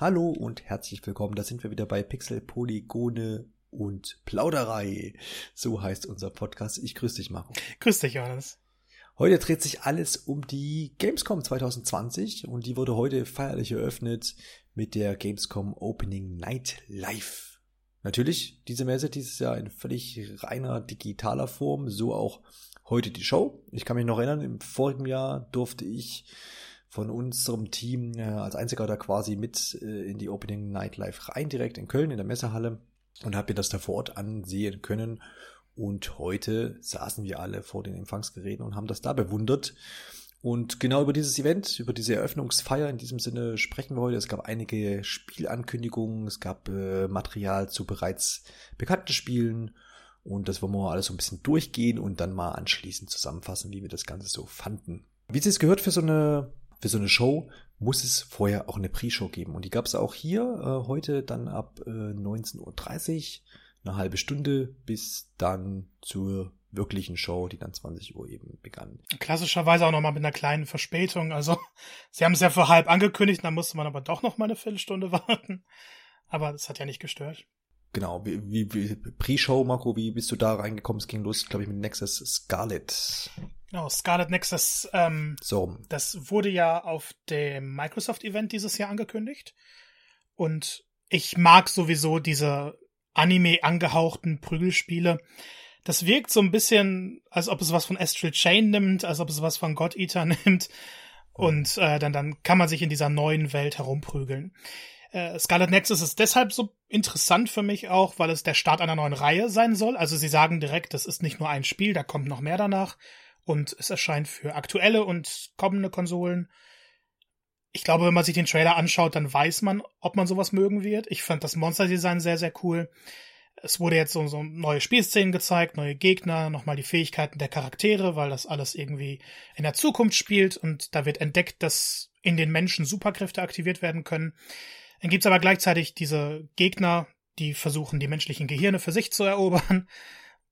Hallo und herzlich willkommen. Da sind wir wieder bei Pixel, Polygone und Plauderei. So heißt unser Podcast. Ich grüße dich, Marco. Grüß dich, Johannes. Heute dreht sich alles um die Gamescom 2020 und die wurde heute feierlich eröffnet mit der Gamescom Opening Night Live. Natürlich, diese Messe dieses Jahr in völlig reiner digitaler Form, so auch heute die Show. Ich kann mich noch erinnern, im vorigen Jahr durfte ich von unserem Team äh, als einziger da quasi mit äh, in die Opening Night Live rein, direkt in Köln in der Messehalle und habe mir das da vor Ort ansehen können. Und heute saßen wir alle vor den Empfangsgeräten und haben das da bewundert. Und genau über dieses Event, über diese Eröffnungsfeier in diesem Sinne sprechen wir heute. Es gab einige Spielankündigungen, es gab äh, Material zu bereits bekannten Spielen. Und das wollen wir mal alles so ein bisschen durchgehen und dann mal anschließend zusammenfassen, wie wir das Ganze so fanden. Wie es gehört für so eine für so eine Show muss es vorher auch eine Pre-Show geben. Und die gab es auch hier äh, heute dann ab äh, 19.30 Uhr, eine halbe Stunde bis dann zur wirklichen Show, die dann 20 Uhr eben begann. Klassischerweise auch nochmal mit einer kleinen Verspätung. Also sie haben es ja für halb angekündigt, dann musste man aber doch noch mal eine Viertelstunde warten. Aber das hat ja nicht gestört. Genau, wie, wie, wie Pre-Show, Marco, wie bist du da reingekommen? Es ging los, glaube ich, mit Nexus Scarlet. Genau, Scarlet Nexus, ähm, so. das wurde ja auf dem Microsoft-Event dieses Jahr angekündigt. Und ich mag sowieso diese Anime angehauchten Prügelspiele. Das wirkt so ein bisschen, als ob es was von Astral Chain nimmt, als ob es was von God Eater nimmt. Und äh, dann, dann kann man sich in dieser neuen Welt herumprügeln. Äh, Scarlet Nexus ist deshalb so interessant für mich auch, weil es der Start einer neuen Reihe sein soll. Also sie sagen direkt, das ist nicht nur ein Spiel, da kommt noch mehr danach. Und es erscheint für aktuelle und kommende Konsolen. Ich glaube, wenn man sich den Trailer anschaut, dann weiß man, ob man sowas mögen wird. Ich fand das Monster-Design sehr, sehr cool. Es wurde jetzt so, so neue Spielszenen gezeigt, neue Gegner, nochmal die Fähigkeiten der Charaktere, weil das alles irgendwie in der Zukunft spielt und da wird entdeckt, dass in den Menschen Superkräfte aktiviert werden können. Dann gibt's aber gleichzeitig diese Gegner, die versuchen, die menschlichen Gehirne für sich zu erobern.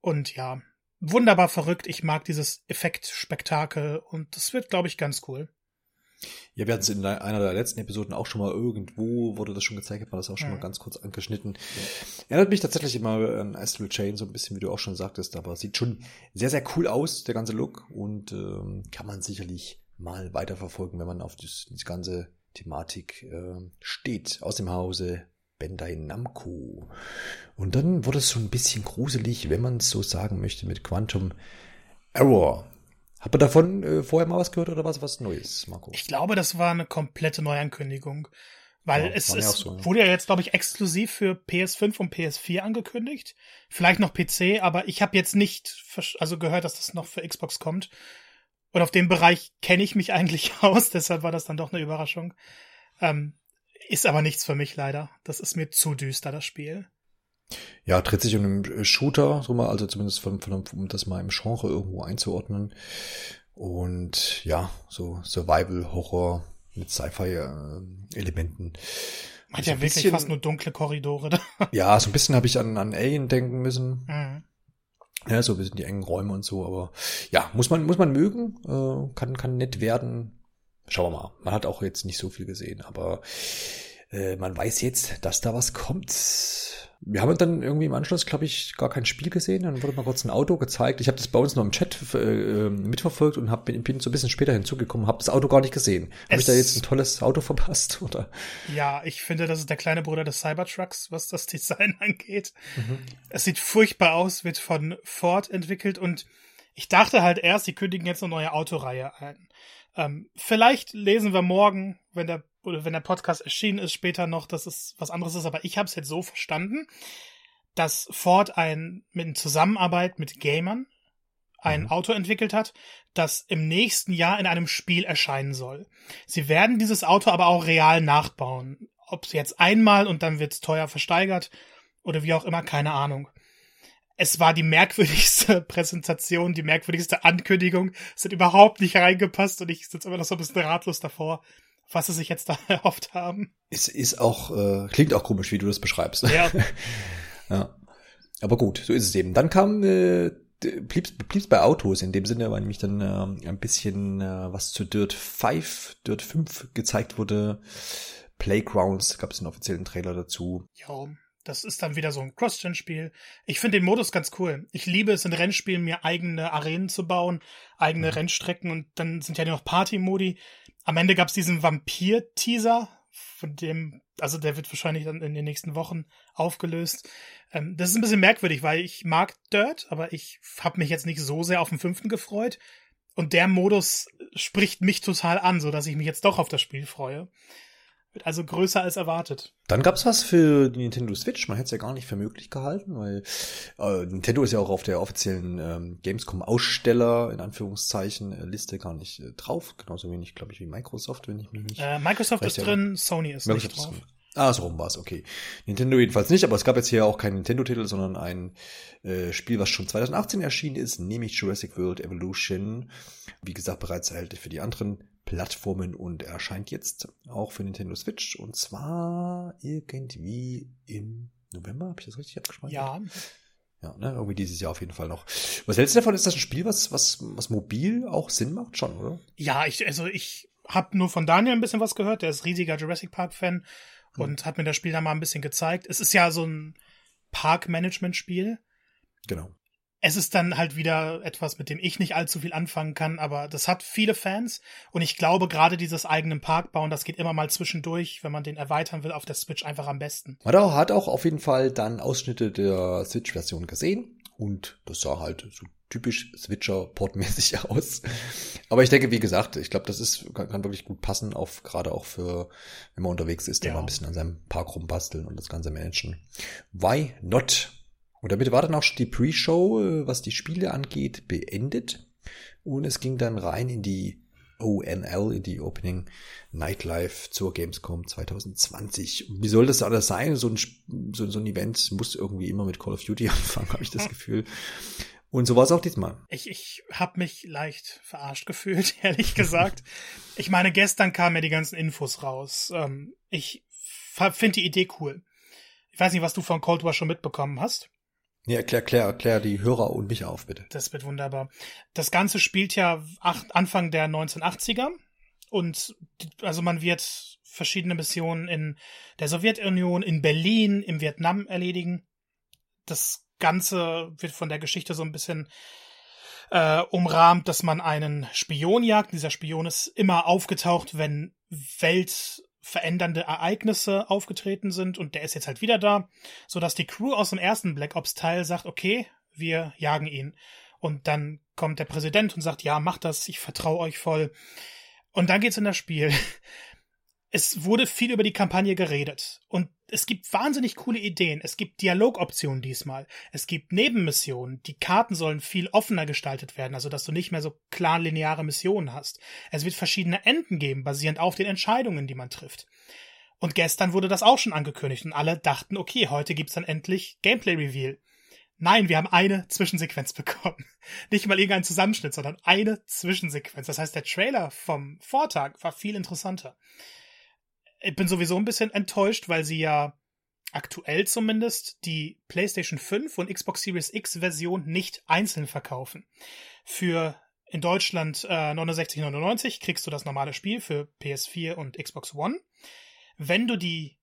Und ja, wunderbar verrückt. Ich mag dieses Effektspektakel und das wird, glaube ich, ganz cool. Ja, wir hatten es in einer der letzten Episoden auch schon mal irgendwo, wurde das schon gezeigt, hat man das auch schon mhm. mal ganz kurz angeschnitten. Ja. Erinnert mich tatsächlich immer an Astral Chain, so ein bisschen, wie du auch schon sagtest, aber sieht schon sehr, sehr cool aus, der ganze Look, und ähm, kann man sicherlich mal weiterverfolgen, wenn man auf das, das ganze Thematik äh, steht aus dem Hause Bandai Namco. Und dann wurde es so ein bisschen gruselig, wenn man es so sagen möchte, mit Quantum Error. Hat man davon äh, vorher mal was gehört oder was was Neues, Marco? Ich glaube, das war eine komplette Neuankündigung. Weil ja, es, es so, ja. wurde ja jetzt, glaube ich, exklusiv für PS5 und PS4 angekündigt. Vielleicht noch PC, aber ich habe jetzt nicht also gehört, dass das noch für Xbox kommt. Und auf dem Bereich kenne ich mich eigentlich aus, deshalb war das dann doch eine Überraschung. Ähm, ist aber nichts für mich leider. Das ist mir zu düster, das Spiel. Ja, dreht sich um einen Shooter, so mal, also zumindest von, von, um das mal im Genre irgendwo einzuordnen. Und ja, so Survival-Horror mit Sci-Fi-Elementen. Äh, Hat ja wirklich bisschen, fast nur dunkle Korridore da. Ja, so ein bisschen habe ich an, an Alien denken müssen. Mhm. Ja, so wir sind die engen Räume und so, aber ja, muss man, muss man mögen, äh, kann, kann nett werden. Schauen wir mal. Man hat auch jetzt nicht so viel gesehen, aber äh, man weiß jetzt, dass da was kommt. Wir haben dann irgendwie im Anschluss, glaube ich, gar kein Spiel gesehen. Dann wurde mal kurz ein Auto gezeigt. Ich habe das bei uns noch im Chat äh, mitverfolgt und hab, bin so ein bisschen später hinzugekommen, habe das Auto gar nicht gesehen. Habe ich da jetzt ein tolles Auto verpasst, oder? Ja, ich finde, das ist der kleine Bruder des Cybertrucks, was das Design angeht. Mhm. Es sieht furchtbar aus, wird von Ford entwickelt und ich dachte halt erst, sie kündigen jetzt eine neue Autoreihe ein. Ähm, vielleicht lesen wir morgen, wenn der oder wenn der Podcast erschienen ist, später noch, dass es was anderes ist, aber ich habe es jetzt so verstanden, dass Ford ein mit Zusammenarbeit mit Gamern ein mhm. Auto entwickelt hat, das im nächsten Jahr in einem Spiel erscheinen soll. Sie werden dieses Auto aber auch real nachbauen. Ob es jetzt einmal und dann wird es teuer versteigert oder wie auch immer, keine Ahnung. Es war die merkwürdigste Präsentation, die merkwürdigste Ankündigung. Es hat überhaupt nicht reingepasst und ich sitze immer noch so ein bisschen ratlos davor was sie sich jetzt da erhofft haben. Es ist auch, äh, klingt auch komisch, wie du das beschreibst. Ja. ja. Aber gut, so ist es eben. Dann kam, äh, blieb's, blieb's bei Autos in dem Sinne, weil nämlich dann äh, ein bisschen äh, was zu Dirt 5, Dirt 5 gezeigt wurde. Playgrounds gab es einen offiziellen Trailer dazu. Ja, das ist dann wieder so ein Cross-Gen-Spiel. Ich finde den Modus ganz cool. Ich liebe es in Rennspielen, mir eigene Arenen zu bauen, eigene mhm. Rennstrecken und dann sind ja noch Party-Modi. Am Ende gab es diesen Vampir-Teaser, von dem, also der wird wahrscheinlich dann in den nächsten Wochen aufgelöst. Ähm, das ist ein bisschen merkwürdig, weil ich mag Dirt, aber ich habe mich jetzt nicht so sehr auf den fünften gefreut. Und der Modus spricht mich total an, so dass ich mich jetzt doch auf das Spiel freue. Wird also größer als erwartet. Dann gab's was für die Nintendo Switch. Man hätte es ja gar nicht für möglich gehalten, weil äh, Nintendo ist ja auch auf der offiziellen ähm, Gamescom-Aussteller, in Anführungszeichen, äh, Liste gar nicht äh, drauf. Genauso wenig, glaube ich, wie Microsoft, wenn ich mich nicht. Äh, Microsoft ist drin, Sony ist Microsoft nicht drauf. Ist Ah, so rum war's, okay. Nintendo jedenfalls nicht, aber es gab jetzt hier auch keinen Nintendo-Titel, sondern ein äh, Spiel, was schon 2018 erschienen ist, nämlich Jurassic World Evolution. Wie gesagt, bereits erhältlich für die anderen Plattformen und erscheint jetzt auch für Nintendo Switch und zwar irgendwie im November, habe ich das richtig abgespeichert? Ja. Ja, ne, irgendwie dieses Jahr auf jeden Fall noch. Was hältst du davon? Ist das ein Spiel, was, was, was mobil auch Sinn macht? Schon, oder? Ja, ich, also ich habe nur von Daniel ein bisschen was gehört. Der ist riesiger Jurassic Park-Fan hm. und hat mir das Spiel da mal ein bisschen gezeigt. Es ist ja so ein Park-Management-Spiel. Genau es ist dann halt wieder etwas, mit dem ich nicht allzu viel anfangen kann, aber das hat viele Fans und ich glaube gerade dieses eigenen Park bauen, das geht immer mal zwischendurch, wenn man den erweitern will auf der Switch einfach am besten. Man hat auch auf jeden Fall dann Ausschnitte der Switch-Version gesehen und das sah halt so typisch Switcher-Portmäßig aus. Aber ich denke, wie gesagt, ich glaube, das ist, kann, kann, wirklich gut passen, auf, gerade auch für, wenn man unterwegs ist, ja. mal ein bisschen an seinem Park rumbasteln und das Ganze managen. Why not? Und damit war dann auch schon die Pre-Show, äh, was die Spiele angeht, beendet. Und es ging dann rein in die ONL, in die Opening Nightlife zur Gamescom 2020. Wie soll das alles sein? So ein, so, so ein Event muss irgendwie immer mit Call of Duty anfangen, habe ich das Gefühl. Und so war es auch diesmal. Ich, ich habe mich leicht verarscht gefühlt, ehrlich gesagt. ich meine, gestern kamen ja die ganzen Infos raus. Ähm, ich finde die Idee cool. Ich weiß nicht, was du von Cold War schon mitbekommen hast. Ja, erklär, erklär, erklär die Hörer und mich auf, bitte. Das wird wunderbar. Das Ganze spielt ja acht, Anfang der 1980er und also man wird verschiedene Missionen in der Sowjetunion, in Berlin, im Vietnam erledigen. Das Ganze wird von der Geschichte so ein bisschen äh, umrahmt, dass man einen Spion jagt. Dieser Spion ist immer aufgetaucht, wenn Welt verändernde Ereignisse aufgetreten sind und der ist jetzt halt wieder da, so dass die Crew aus dem ersten Black Ops Teil sagt, okay, wir jagen ihn. Und dann kommt der Präsident und sagt, ja, macht das, ich vertraue euch voll. Und dann geht's in das Spiel. Es wurde viel über die Kampagne geredet und es gibt wahnsinnig coole Ideen. Es gibt Dialogoptionen diesmal. Es gibt Nebenmissionen. Die Karten sollen viel offener gestaltet werden, also dass du nicht mehr so klar lineare Missionen hast. Es wird verschiedene Enden geben, basierend auf den Entscheidungen, die man trifft. Und gestern wurde das auch schon angekündigt und alle dachten, okay, heute gibt's dann endlich Gameplay Reveal. Nein, wir haben eine Zwischensequenz bekommen. Nicht mal irgendein Zusammenschnitt, sondern eine Zwischensequenz. Das heißt, der Trailer vom Vortag war viel interessanter ich bin sowieso ein bisschen enttäuscht, weil sie ja aktuell zumindest die PlayStation 5 und Xbox Series X Version nicht einzeln verkaufen. Für in Deutschland äh, 69,99 kriegst du das normale Spiel für PS4 und Xbox One. Wenn du die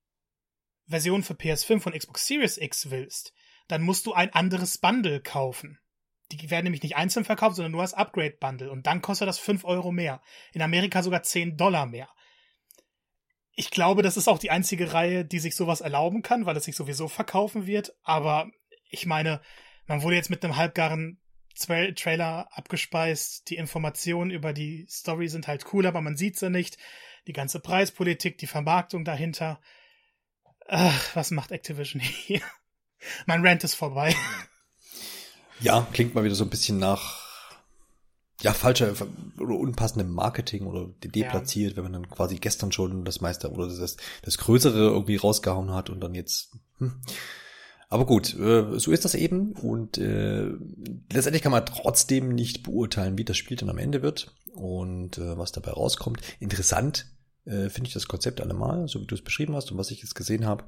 Version für PS5 und Xbox Series X willst, dann musst du ein anderes Bundle kaufen. Die werden nämlich nicht einzeln verkauft, sondern nur als Upgrade-Bundle. Und dann kostet das 5 Euro mehr. In Amerika sogar 10 Dollar mehr ich glaube, das ist auch die einzige Reihe, die sich sowas erlauben kann, weil es sich sowieso verkaufen wird. Aber ich meine, man wurde jetzt mit einem halbgaren Tra Trailer abgespeist. Die Informationen über die Story sind halt cool, aber man sieht sie nicht. Die ganze Preispolitik, die Vermarktung dahinter. Ach, was macht Activision hier? mein Rant ist vorbei. Ja, klingt mal wieder so ein bisschen nach ja, falscher oder unpassendem Marketing oder deplatziert, ja. wenn man dann quasi gestern schon das meiste oder das, das Größere irgendwie rausgehauen hat und dann jetzt. Hm. Aber gut, äh, so ist das eben und äh, letztendlich kann man trotzdem nicht beurteilen, wie das Spiel dann am Ende wird und äh, was dabei rauskommt. Interessant äh, finde ich das Konzept allemal, so wie du es beschrieben hast und was ich jetzt gesehen habe.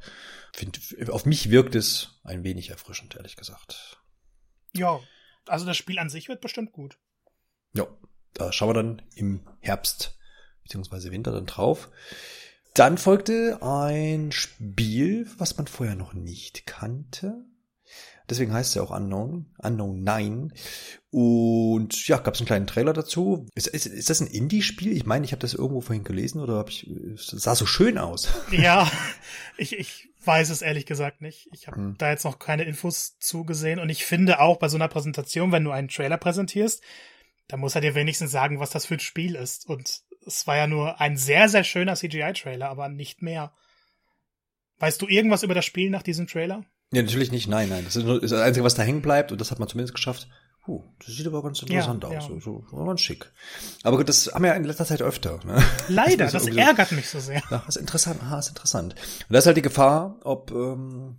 Find, auf mich wirkt es ein wenig erfrischend, ehrlich gesagt. Ja, also das Spiel an sich wird bestimmt gut. Ja, da schauen wir dann im Herbst beziehungsweise Winter dann drauf. Dann folgte ein Spiel, was man vorher noch nicht kannte. Deswegen heißt es ja auch Unknown, Unknown 9. Und ja, gab es einen kleinen Trailer dazu. Ist, ist, ist das ein Indie-Spiel? Ich meine, ich habe das irgendwo vorhin gelesen oder habe ich. Es sah so schön aus. Ja, ich, ich weiß es ehrlich gesagt nicht. Ich habe hm. da jetzt noch keine Infos zugesehen. Und ich finde auch bei so einer Präsentation, wenn du einen Trailer präsentierst, da muss er dir wenigstens sagen, was das für ein Spiel ist. Und es war ja nur ein sehr, sehr schöner CGI-Trailer, aber nicht mehr. Weißt du irgendwas über das Spiel nach diesem Trailer? Ja, natürlich nicht. Nein, nein. Das ist, nur, das Einzige, was da hängen bleibt. Und das hat man zumindest geschafft. Huh, das sieht aber ganz interessant ja, aus. Ja. So, so ganz schick. Aber gut, das haben wir ja in letzter Zeit öfter. Ne? Leider, das, das ärgert mich so sehr. Ja, das ist interessant. Aha, ist interessant. Und da ist halt die Gefahr, ob ähm,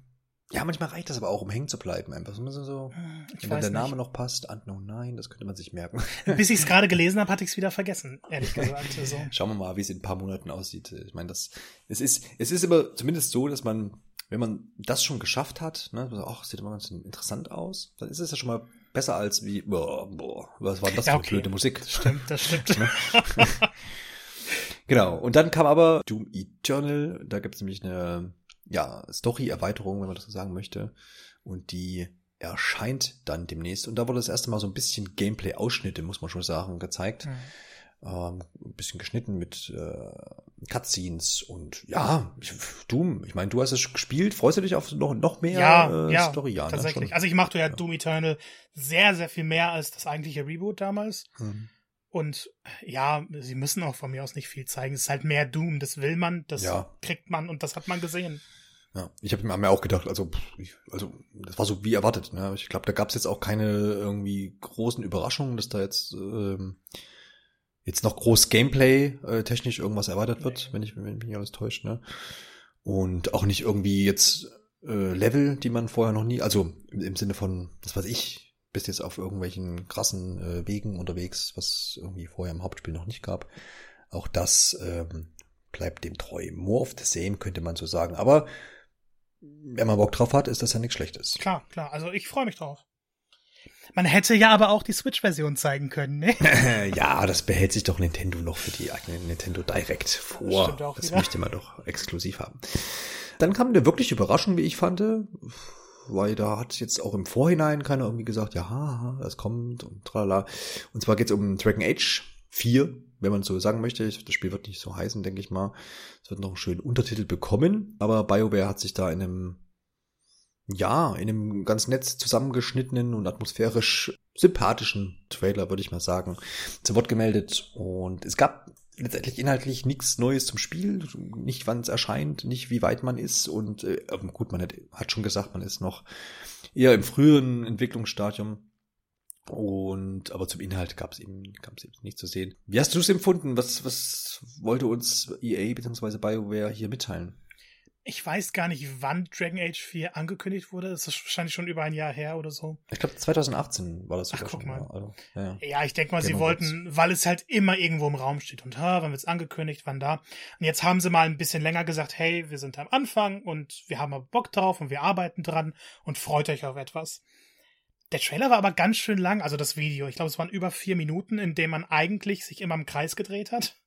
ja, manchmal reicht das aber auch, um hängen zu bleiben. Einfach so, so hm, ich wenn der Name nicht. noch passt, Unknown Nein, das könnte man sich merken. Bis ich es gerade gelesen habe, hatte ich es wieder vergessen, ehrlich gesagt. Also. Schauen wir mal, wie es in ein paar Monaten aussieht. Ich meine, das es ist es ist immer zumindest so, dass man, wenn man das schon geschafft hat, ne, so, ach, sieht immer ganz interessant aus, dann ist es ja schon mal besser als wie, boah, boah, was war das ja, okay. für blöde Musik? Das stimmt, das stimmt. Ne? genau. Und dann kam aber Doom Eternal, da gibt es nämlich eine ja, Story-Erweiterung, wenn man das so sagen möchte. Und die erscheint dann demnächst. Und da wurde das erste Mal so ein bisschen Gameplay-Ausschnitte, muss man schon sagen, gezeigt. Mhm. Ähm, ein bisschen geschnitten mit äh, Cutscenes und ja, ich, Doom. Ich meine, du hast es gespielt. Freust du dich auf noch, noch mehr ja, äh, ja, Story? Ja, ne, tatsächlich. Ne? Also ich machte ja, ja, Doom Eternal sehr, sehr viel mehr als das eigentliche Reboot damals. Mhm. Und ja, sie müssen auch von mir aus nicht viel zeigen. Es ist halt mehr Doom, das will man, das ja. kriegt man und das hat man gesehen. Ja, ich habe mir auch gedacht, also, ich, also das war so wie erwartet. Ne? Ich glaube, da gab es jetzt auch keine irgendwie großen Überraschungen, dass da jetzt ähm, jetzt noch groß Gameplay äh, technisch irgendwas erwartet wird, wenn ich wenn mich nicht alles täuscht. Ne? Und auch nicht irgendwie jetzt äh, Level, die man vorher noch nie, also im, im Sinne von, was weiß ich, bist jetzt auf irgendwelchen krassen äh, Wegen unterwegs, was irgendwie vorher im Hauptspiel noch nicht gab. Auch das ähm, bleibt dem treu. More of the same könnte man so sagen. Aber wenn man Bock drauf hat, ist das ja nichts Schlechtes. Klar, klar. Also ich freue mich drauf. Man hätte ja aber auch die Switch-Version zeigen können, ne? ja, das behält sich doch Nintendo noch für die eigene Nintendo Direct vor. Das, das möchte man doch exklusiv haben. Dann kam eine wirkliche Überraschung, wie ich fand, weil da hat jetzt auch im Vorhinein keiner irgendwie gesagt, ja, das kommt und tralala. Und zwar geht es um Dragon Age 4, wenn man so sagen möchte. Das Spiel wird nicht so heißen, denke ich mal. Es wird noch einen schönen Untertitel bekommen, aber BioWare hat sich da in einem, ja, in einem ganz nett zusammengeschnittenen und atmosphärisch sympathischen Trailer, würde ich mal sagen, zu Wort gemeldet. Und es gab letztendlich inhaltlich nichts Neues zum Spiel, nicht wann es erscheint, nicht wie weit man ist und äh, gut, man hat, hat schon gesagt, man ist noch eher im früheren Entwicklungsstadium. Und aber zum Inhalt gab es eben, es eben nichts zu sehen. Wie hast du es empfunden? Was, was wollte uns EA bzw. BioWare hier mitteilen? Ich weiß gar nicht, wann Dragon Age 4 angekündigt wurde. Das ist wahrscheinlich schon über ein Jahr her oder so. Ich glaube 2018 war das sogar Ach, guck schon. Mal. Also, ja, ja. ja, ich denke mal, Game sie wollten, weil es halt immer irgendwo im Raum steht und ha, wann wird's angekündigt, wann da. Und jetzt haben sie mal ein bisschen länger gesagt, hey, wir sind am Anfang und wir haben aber Bock drauf und wir arbeiten dran und freut euch auf etwas. Der Trailer war aber ganz schön lang, also das Video. Ich glaube, es waren über vier Minuten, in dem man eigentlich sich immer im Kreis gedreht hat.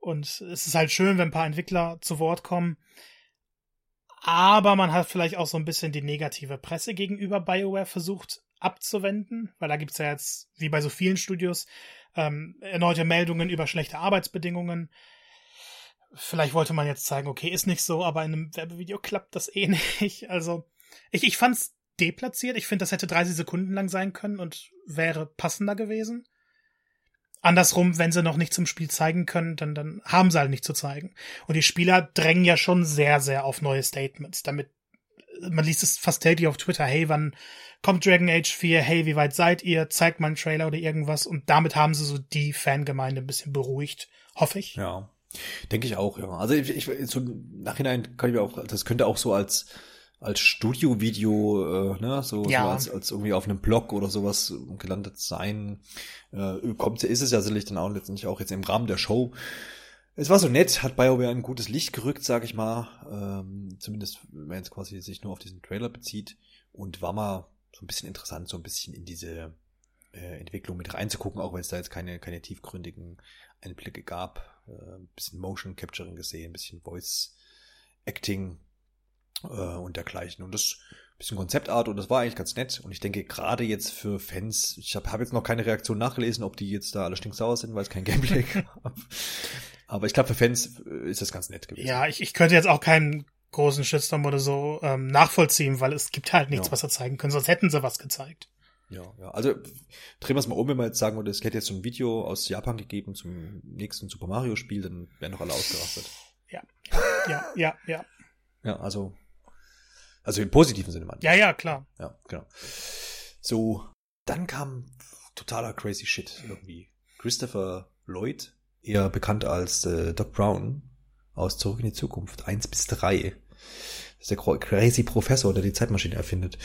Und es ist halt schön, wenn ein paar Entwickler zu Wort kommen. Aber man hat vielleicht auch so ein bisschen die negative Presse gegenüber BioWare versucht abzuwenden, weil da gibt's ja jetzt, wie bei so vielen Studios, ähm, erneute Meldungen über schlechte Arbeitsbedingungen. Vielleicht wollte man jetzt zeigen, okay, ist nicht so, aber in einem Werbevideo klappt das eh nicht. Also, ich, ich fand's deplatziert. Ich finde, das hätte 30 Sekunden lang sein können und wäre passender gewesen. Andersrum, wenn sie noch nicht zum Spiel zeigen können, dann, dann haben sie halt nicht zu zeigen. Und die Spieler drängen ja schon sehr, sehr auf neue Statements, damit man liest es fast täglich auf Twitter, hey, wann kommt Dragon Age 4, hey, wie weit seid ihr, zeigt mal einen Trailer oder irgendwas und damit haben sie so die Fangemeinde ein bisschen beruhigt, hoffe ich. Ja, denke ich auch, ja. Also ich, ich so Nachhinein kann ich mir auch, das könnte auch so als als Studio-Video, äh, ne, so, ja. so als, als irgendwie auf einem Blog oder sowas gelandet sein. Äh, kommt, ist es ja sicherlich dann auch letztendlich auch jetzt im Rahmen der Show. Es war so nett, hat BioWare ein gutes Licht gerückt, sag ich mal. Ähm, zumindest, wenn es quasi sich nur auf diesen Trailer bezieht. Und war mal so ein bisschen interessant, so ein bisschen in diese äh, Entwicklung mit reinzugucken, auch wenn es da jetzt keine, keine tiefgründigen Einblicke gab. Äh, ein bisschen Motion Capturing gesehen, ein bisschen Voice Acting äh, und dergleichen. Und das bisschen Konzeptart und das war eigentlich ganz nett. Und ich denke, gerade jetzt für Fans, ich habe hab jetzt noch keine Reaktion nachgelesen, ob die jetzt da alle stinksauer sind, weil es kein Gameplay gab. Aber ich glaube, für Fans äh, ist das ganz nett gewesen. Ja, ich, ich könnte jetzt auch keinen großen Shitstorm oder so ähm, nachvollziehen, weil es gibt halt nichts, ja. was sie zeigen können, sonst hätten sie was gezeigt. Ja, ja. Also drehen wir es mal um, wenn wir jetzt sagen würde, es hätte jetzt so ein Video aus Japan gegeben zum nächsten Super Mario Spiel, dann wären noch alle ausgerastet. Ja, ja, ja, ja. Ja, also also im positiven Sinne, man. Ja, ja, klar. Ja, genau. So, dann kam totaler crazy shit irgendwie. Christopher Lloyd, eher bekannt als äh, Doc Brown aus Zurück in die Zukunft, eins bis drei. Das ist der crazy Professor, der die Zeitmaschine erfindet.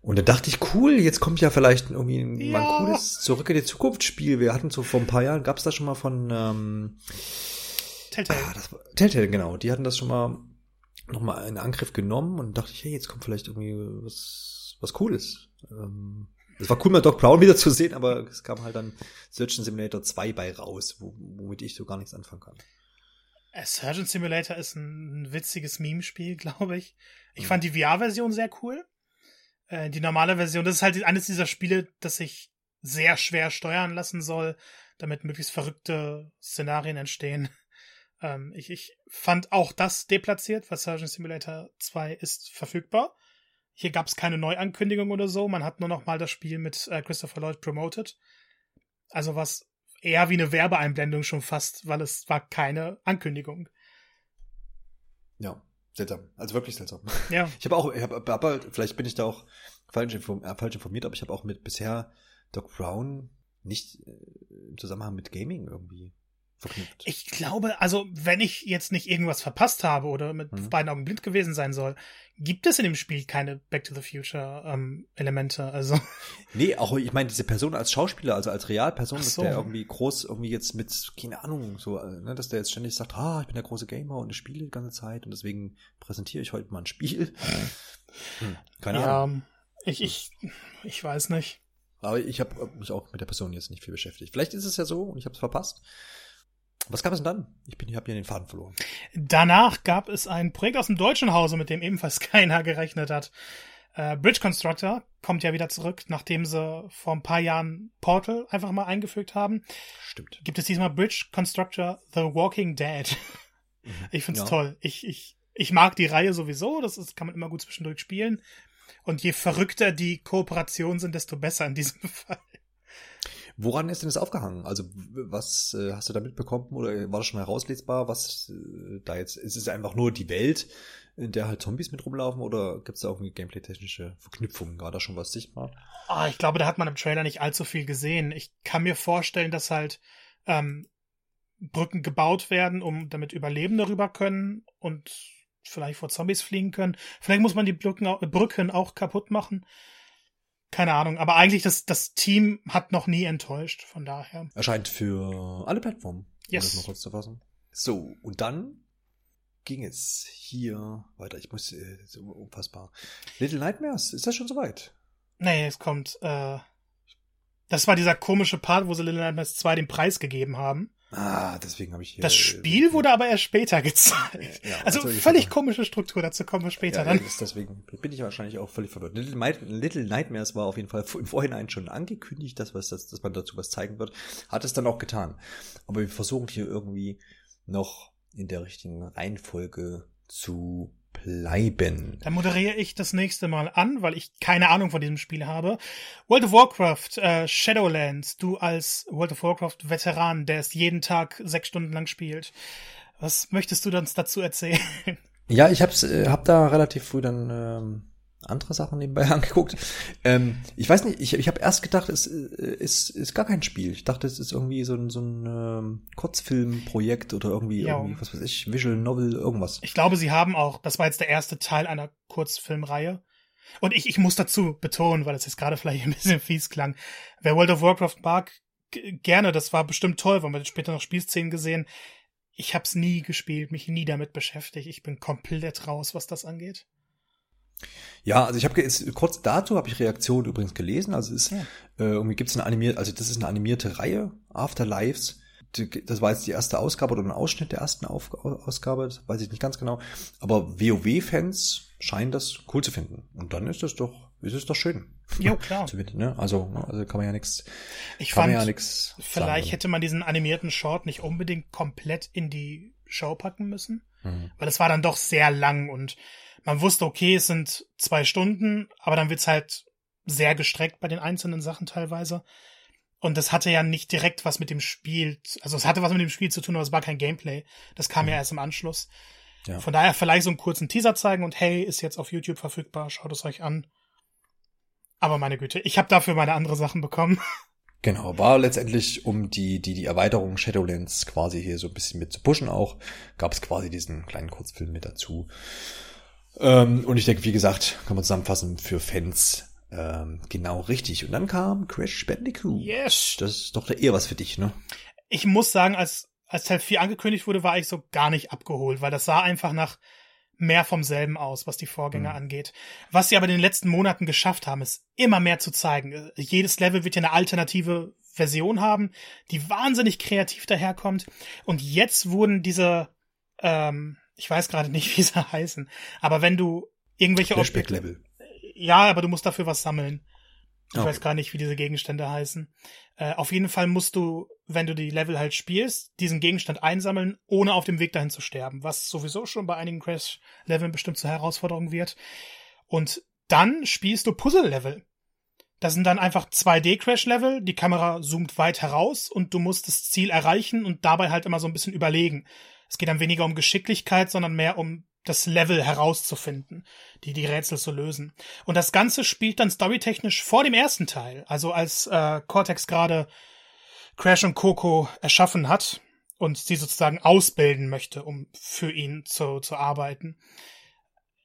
Und da dachte ich, cool, jetzt kommt ja vielleicht irgendwie ein, ja. ein cooles Zurück in die Zukunft Spiel. Wir hatten so vor ein paar Jahren, gab es das schon mal von ähm, Telltale. Ah, das Telltale, genau. Die hatten das schon mal nochmal in Angriff genommen und dachte ich, hey, jetzt kommt vielleicht irgendwie was, was Cooles. Ähm, es war cool, mal Doc Brown wieder zu sehen, aber es kam halt dann Surgeon Simulator 2 bei raus, wo, womit ich so gar nichts anfangen kann. Äh, Surgeon Simulator ist ein witziges Meme-Spiel, glaube ich. Ich mhm. fand die VR-Version sehr cool. Äh, die normale Version, das ist halt eines dieser Spiele, das sich sehr schwer steuern lassen soll, damit möglichst verrückte Szenarien entstehen. Ähm, ich, ich fand auch das deplatziert, weil Surgeon Simulator 2 ist verfügbar. Hier gab es keine Neuankündigung oder so. Man hat nur noch mal das Spiel mit äh, Christopher Lloyd promoted. Also was eher wie eine Werbeeinblendung schon fast, weil es war keine Ankündigung. Ja, seltsam. Also wirklich seltsam. Ja. Ich habe auch, ich hab, aber vielleicht bin ich da auch falsch, inform, äh, falsch informiert, aber ich habe auch mit bisher Doc Brown nicht äh, im Zusammenhang mit Gaming irgendwie verknüpft. Ich glaube, also wenn ich jetzt nicht irgendwas verpasst habe oder mit mhm. beiden Augen blind gewesen sein soll, gibt es in dem Spiel keine Back to the Future ähm, Elemente. Also nee, auch ich meine diese Person als Schauspieler, also als Realperson, so. dass der irgendwie groß irgendwie jetzt mit keine Ahnung so, äh, ne, dass der jetzt ständig sagt, ah, ich bin der große Gamer und ich spiele die ganze Zeit und deswegen präsentiere ich heute mal ein Spiel. Hm, keine ja, Ahnung. Ich ich ich weiß nicht. Aber ich habe mich auch mit der Person jetzt nicht viel beschäftigt. Vielleicht ist es ja so und ich habe es verpasst. Was gab es denn dann? Ich bin, ich habe hier den Faden verloren. Danach gab es ein Projekt aus dem deutschen Hause, mit dem ebenfalls keiner gerechnet hat. Äh, Bridge Constructor kommt ja wieder zurück, nachdem sie vor ein paar Jahren Portal einfach mal eingefügt haben. Stimmt. Gibt es diesmal Bridge Constructor The Walking Dead. Mhm. Ich find's ja. toll. Ich, ich, ich mag die Reihe sowieso. Das ist, kann man immer gut zwischendurch spielen. Und je verrückter die Kooperationen sind, desto besser in diesem Fall. Woran ist denn das aufgehangen? Also was äh, hast du da mitbekommen oder war das schon herauslesbar? Was äh, da jetzt ist es einfach nur die Welt, in der halt Zombies mit rumlaufen oder gibt es da auch irgendwie gameplay-technische Verknüpfungen? War da schon was sichtbar? Ah, ich glaube, da hat man im Trailer nicht allzu viel gesehen. Ich kann mir vorstellen, dass halt ähm, Brücken gebaut werden, um damit Überlebende rüber können und vielleicht vor Zombies fliegen können. Vielleicht muss man die Brücken, Brücken auch kaputt machen. Keine Ahnung, aber eigentlich das, das Team hat noch nie enttäuscht, von daher. Erscheint für alle Plattformen. Yes. Um das mal kurz zu fassen. So, und dann ging es hier weiter. Ich muss, äh, so unfassbar. Little Nightmares, ist das schon soweit? Nee, es kommt, äh, das war dieser komische Part, wo sie Little Nightmares 2 den Preis gegeben haben. Ah, deswegen habe ich hier. Das Spiel wurde aber erst später gezeigt. Ja, also, völlig komische Struktur, dazu kommen wir später ja, dann. Deswegen bin ich wahrscheinlich auch völlig verwirrt. Little, Little, Nightmares war auf jeden Fall im Vorhinein schon angekündigt, dass, was, dass, dass man dazu was zeigen wird. Hat es dann auch getan. Aber wir versuchen hier irgendwie noch in der richtigen Reihenfolge zu bleiben. Dann moderiere ich das nächste Mal an, weil ich keine Ahnung von diesem Spiel habe. World of Warcraft, äh, Shadowlands, du als World of Warcraft Veteran, der es jeden Tag sechs Stunden lang spielt. Was möchtest du uns dazu erzählen? Ja, ich hab's, äh, hab da relativ früh dann ähm, andere Sachen nebenbei angeguckt. Ähm, ich weiß nicht, ich, ich habe erst gedacht, es äh, ist, ist gar kein Spiel. Ich dachte, es ist irgendwie so ein, so ein ähm, Kurzfilmprojekt oder irgendwie, ja. irgendwie, was weiß ich, Visual Novel, irgendwas. Ich glaube, sie haben auch, das war jetzt der erste Teil einer Kurzfilmreihe. Und ich, ich muss dazu betonen, weil es jetzt gerade vielleicht ein bisschen fies klang, wer World of Warcraft mag, gerne, das war bestimmt toll, weil wir später noch Spielszenen gesehen. Ich hab's nie gespielt, mich nie damit beschäftigt. Ich bin komplett raus, was das angeht. Ja, also ich habe kurz dazu habe ich Reaktionen übrigens gelesen. Also es ist ja. äh, irgendwie gibt es eine animierte, also das ist eine animierte Reihe Afterlives. Das war jetzt die erste Ausgabe oder ein Ausschnitt der ersten Auf Ausgabe, das weiß ich nicht ganz genau. Aber WoW-Fans scheinen das cool zu finden. Und dann ist das doch, ist es doch schön. Ja, klar. ne? also, also kann man ja nichts. Ich fand, ja nix vielleicht sagen. hätte man diesen animierten Short nicht unbedingt komplett in die Show packen müssen, mhm. weil es war dann doch sehr lang und man wusste, okay, es sind zwei Stunden, aber dann wird's halt sehr gestreckt bei den einzelnen Sachen teilweise. Und das hatte ja nicht direkt was mit dem Spiel, also es hatte was mit dem Spiel zu tun, aber es war kein Gameplay. Das kam mhm. ja erst im Anschluss. Ja. Von daher vielleicht so einen kurzen Teaser zeigen und hey, ist jetzt auf YouTube verfügbar, schaut es euch an. Aber meine Güte, ich habe dafür meine andere Sachen bekommen. Genau, war letztendlich, um die, die, die Erweiterung Shadowlands quasi hier so ein bisschen mit zu pushen auch, gab es quasi diesen kleinen Kurzfilm mit dazu. Ähm, und ich denke, wie gesagt, kann man zusammenfassen, für Fans ähm, genau richtig. Und dann kam Crash Bandicoot. Yes. Das ist doch eher was für dich, ne? Ich muss sagen, als, als Teil 4 angekündigt wurde, war ich so gar nicht abgeholt, weil das sah einfach nach mehr vom selben aus, was die Vorgänger mhm. angeht. Was sie aber in den letzten Monaten geschafft haben, ist immer mehr zu zeigen. Jedes Level wird ja eine alternative Version haben, die wahnsinnig kreativ daherkommt. Und jetzt wurden diese ähm, ich weiß gerade nicht, wie sie heißen, aber wenn du irgendwelche Flashback-Level. Ja, aber du musst dafür was sammeln. Ich okay. weiß gar nicht, wie diese Gegenstände heißen. Äh, auf jeden Fall musst du, wenn du die Level halt spielst, diesen Gegenstand einsammeln, ohne auf dem Weg dahin zu sterben, was sowieso schon bei einigen Crash-Leveln bestimmt zur Herausforderung wird. Und dann spielst du Puzzle-Level. Das sind dann einfach 2D-Crash-Level, die Kamera zoomt weit heraus und du musst das Ziel erreichen und dabei halt immer so ein bisschen überlegen. Es geht dann weniger um Geschicklichkeit, sondern mehr um das Level herauszufinden, die die Rätsel zu lösen. Und das Ganze spielt dann storytechnisch vor dem ersten Teil, also als äh, Cortex gerade Crash und Coco erschaffen hat und sie sozusagen ausbilden möchte, um für ihn zu, zu arbeiten.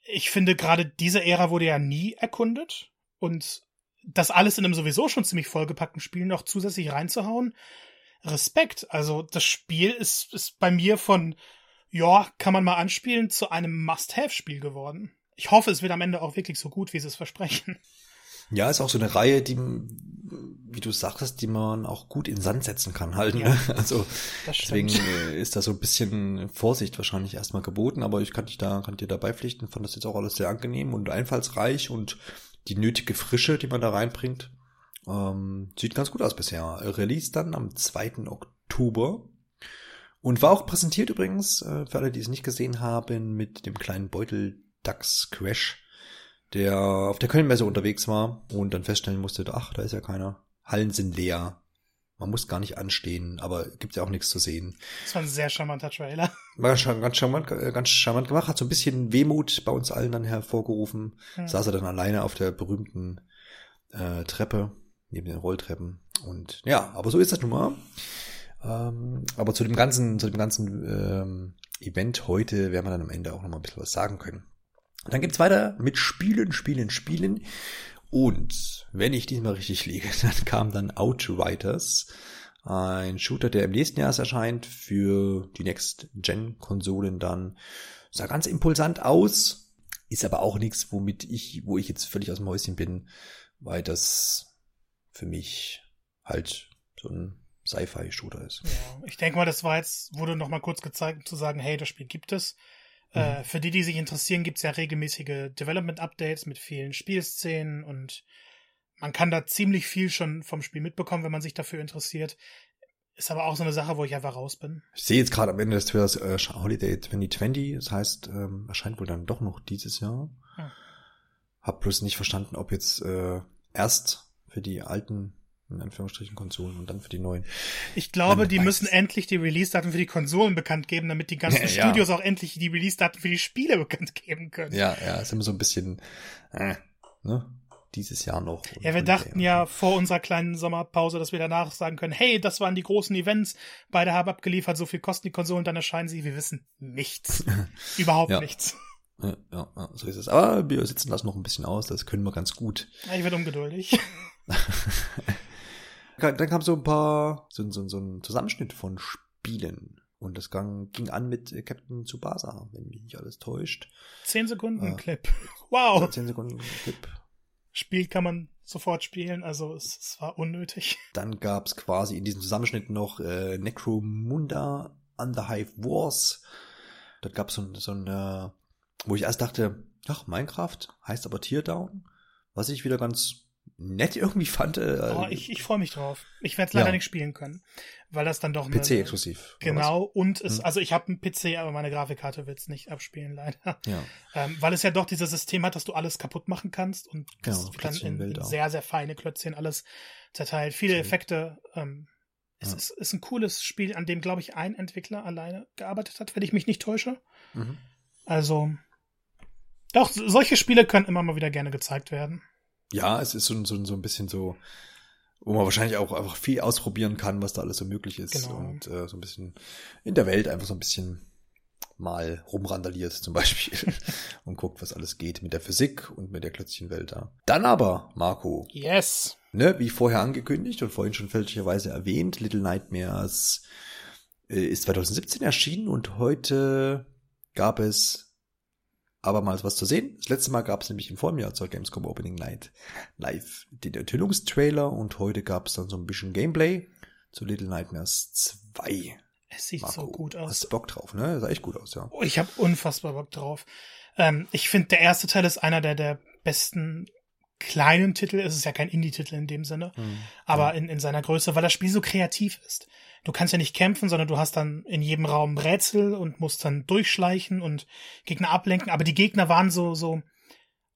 Ich finde, gerade diese Ära wurde ja nie erkundet und das alles in einem sowieso schon ziemlich vollgepackten Spiel noch zusätzlich reinzuhauen, Respekt. Also das Spiel ist, ist bei mir von, ja, kann man mal anspielen, zu einem Must-Have-Spiel geworden. Ich hoffe, es wird am Ende auch wirklich so gut, wie sie es versprechen. Ja, ist auch so eine Reihe, die, wie du sagtest, die man auch gut in Sand setzen kann halt. Ja, ne? Also deswegen äh, ist da so ein bisschen Vorsicht wahrscheinlich erstmal geboten, aber ich kann dich da, kann dir da beipflichten, fand das jetzt auch alles sehr angenehm und einfallsreich und die nötige Frische, die man da reinbringt, ähm, sieht ganz gut aus bisher. Release dann am 2. Oktober. Und war auch präsentiert übrigens, äh, für alle, die es nicht gesehen haben, mit dem kleinen Beutel Dax Crash, der auf der Kölnmesse unterwegs war und dann feststellen musste, ach, da ist ja keiner. Hallen sind leer. Man muss gar nicht anstehen, aber gibt ja auch nichts zu sehen. Das war ein sehr charmanter Trailer. War schon ganz charmant, äh, ganz charmant gemacht, hat so ein bisschen Wehmut bei uns allen dann hervorgerufen. Hm. Saß er dann alleine auf der berühmten äh, Treppe neben den Rolltreppen. Und ja, aber so ist das nun mal. Ähm, aber zu dem ganzen, zu dem ganzen ähm, Event heute werden wir dann am Ende auch noch mal ein bisschen was sagen können. Dann geht's weiter mit Spielen, Spielen, Spielen. Und wenn ich diesmal richtig liege, dann kam dann Outriders, ein Shooter, der im nächsten Jahr erscheint für die Next-Gen-Konsolen dann. Sah ganz impulsant aus, ist aber auch nichts, womit ich, wo ich jetzt völlig aus dem Häuschen bin, weil das für mich halt so ein Sci-Fi-Shooter ist. Ja, ich denke mal, das war jetzt, wurde noch mal kurz gezeigt, um zu sagen, hey, das Spiel gibt es. Äh, mhm. Äh, für die, die sich interessieren, gibt es ja regelmäßige Development-Updates mit vielen Spielszenen und man kann da ziemlich viel schon vom Spiel mitbekommen, wenn man sich dafür interessiert. Ist aber auch so eine Sache, wo ich einfach raus bin. Ich sehe jetzt gerade am Ende des Trailers äh, Holiday 2020, das heißt, ähm, erscheint wohl dann doch noch dieses Jahr. Hm. Hab bloß nicht verstanden, ob jetzt äh, erst für die alten in Anführungsstrichen Konsolen und dann für die neuen. Ich glaube, die müssen endlich die Release-Daten für die Konsolen bekannt geben, damit die ganzen ja, Studios auch endlich die Release-Daten für die Spiele bekannt geben können. Ja, ja, ist immer so ein bisschen, äh, ne? Dieses Jahr noch. Ja, wir dachten ja vor unserer kleinen Sommerpause, dass wir danach sagen können, hey, das waren die großen Events, beide haben abgeliefert, so viel kosten die Konsolen, dann erscheinen sie, wir wissen nichts. Überhaupt ja. nichts. Ja, ja, so ist es. Aber wir sitzen das noch ein bisschen aus, das können wir ganz gut. Ja, ich werde ungeduldig. Dann kam so ein paar, so, so, so ein Zusammenschnitt von Spielen. Und das ging an mit äh, Captain Tsubasa, wenn mich nicht alles täuscht. Zehn Sekunden äh, Clip. Wow. Zehn Sekunden Clip. Spiel kann man sofort spielen, also es, es war unnötig. Dann gab's quasi in diesem Zusammenschnitt noch äh, Necromunda Underhive Wars. Dort gab's so, so ein, äh, wo ich erst dachte, ach, Minecraft heißt aber Teardown, was ich wieder ganz nett irgendwie fand. Äh, oh, ich ich freue mich drauf. Ich werde es leider ja. nicht spielen können, weil das dann doch PC exklusiv. Genau und es hm. also ich habe einen PC, aber meine Grafikkarte wird's nicht abspielen leider. Ja. Ähm, weil es ja doch dieses System hat, dass du alles kaputt machen kannst und genau, das dann in, in sehr sehr feine Klötzchen alles zerteilt. Viele okay. Effekte. Ähm, es ja. ist, ist ein cooles Spiel, an dem glaube ich ein Entwickler alleine gearbeitet hat, wenn ich mich nicht täusche. Mhm. Also doch solche Spiele können immer mal wieder gerne gezeigt werden. Ja, es ist so, so, so ein bisschen so, wo man wahrscheinlich auch einfach viel ausprobieren kann, was da alles so möglich ist. Genau. Und äh, so ein bisschen in der Welt einfach so ein bisschen mal rumrandaliert zum Beispiel und guckt, was alles geht mit der Physik und mit der Klötzchenwelt da. Dann aber, Marco. Yes. Ne, wie vorher angekündigt und vorhin schon fälschlicherweise erwähnt, Little Nightmares äh, ist 2017 erschienen und heute gab es abermals was zu sehen. Das letzte Mal gab es nämlich im Vorjahr zur Gamescom Opening Night live den Enthüllungstrailer und heute gab es dann so ein bisschen Gameplay zu Little Nightmares 2. Es sieht Marco, so gut aus. Hast du Bock drauf, ne? Sah echt gut aus, ja. Oh, ich habe unfassbar Bock drauf. Ähm, ich finde, der erste Teil ist einer der, der besten kleinen Titel. Es ist ja kein Indie-Titel in dem Sinne, mhm. aber in, in seiner Größe, weil das Spiel so kreativ ist du kannst ja nicht kämpfen, sondern du hast dann in jedem Raum Rätsel und musst dann durchschleichen und Gegner ablenken. Aber die Gegner waren so, so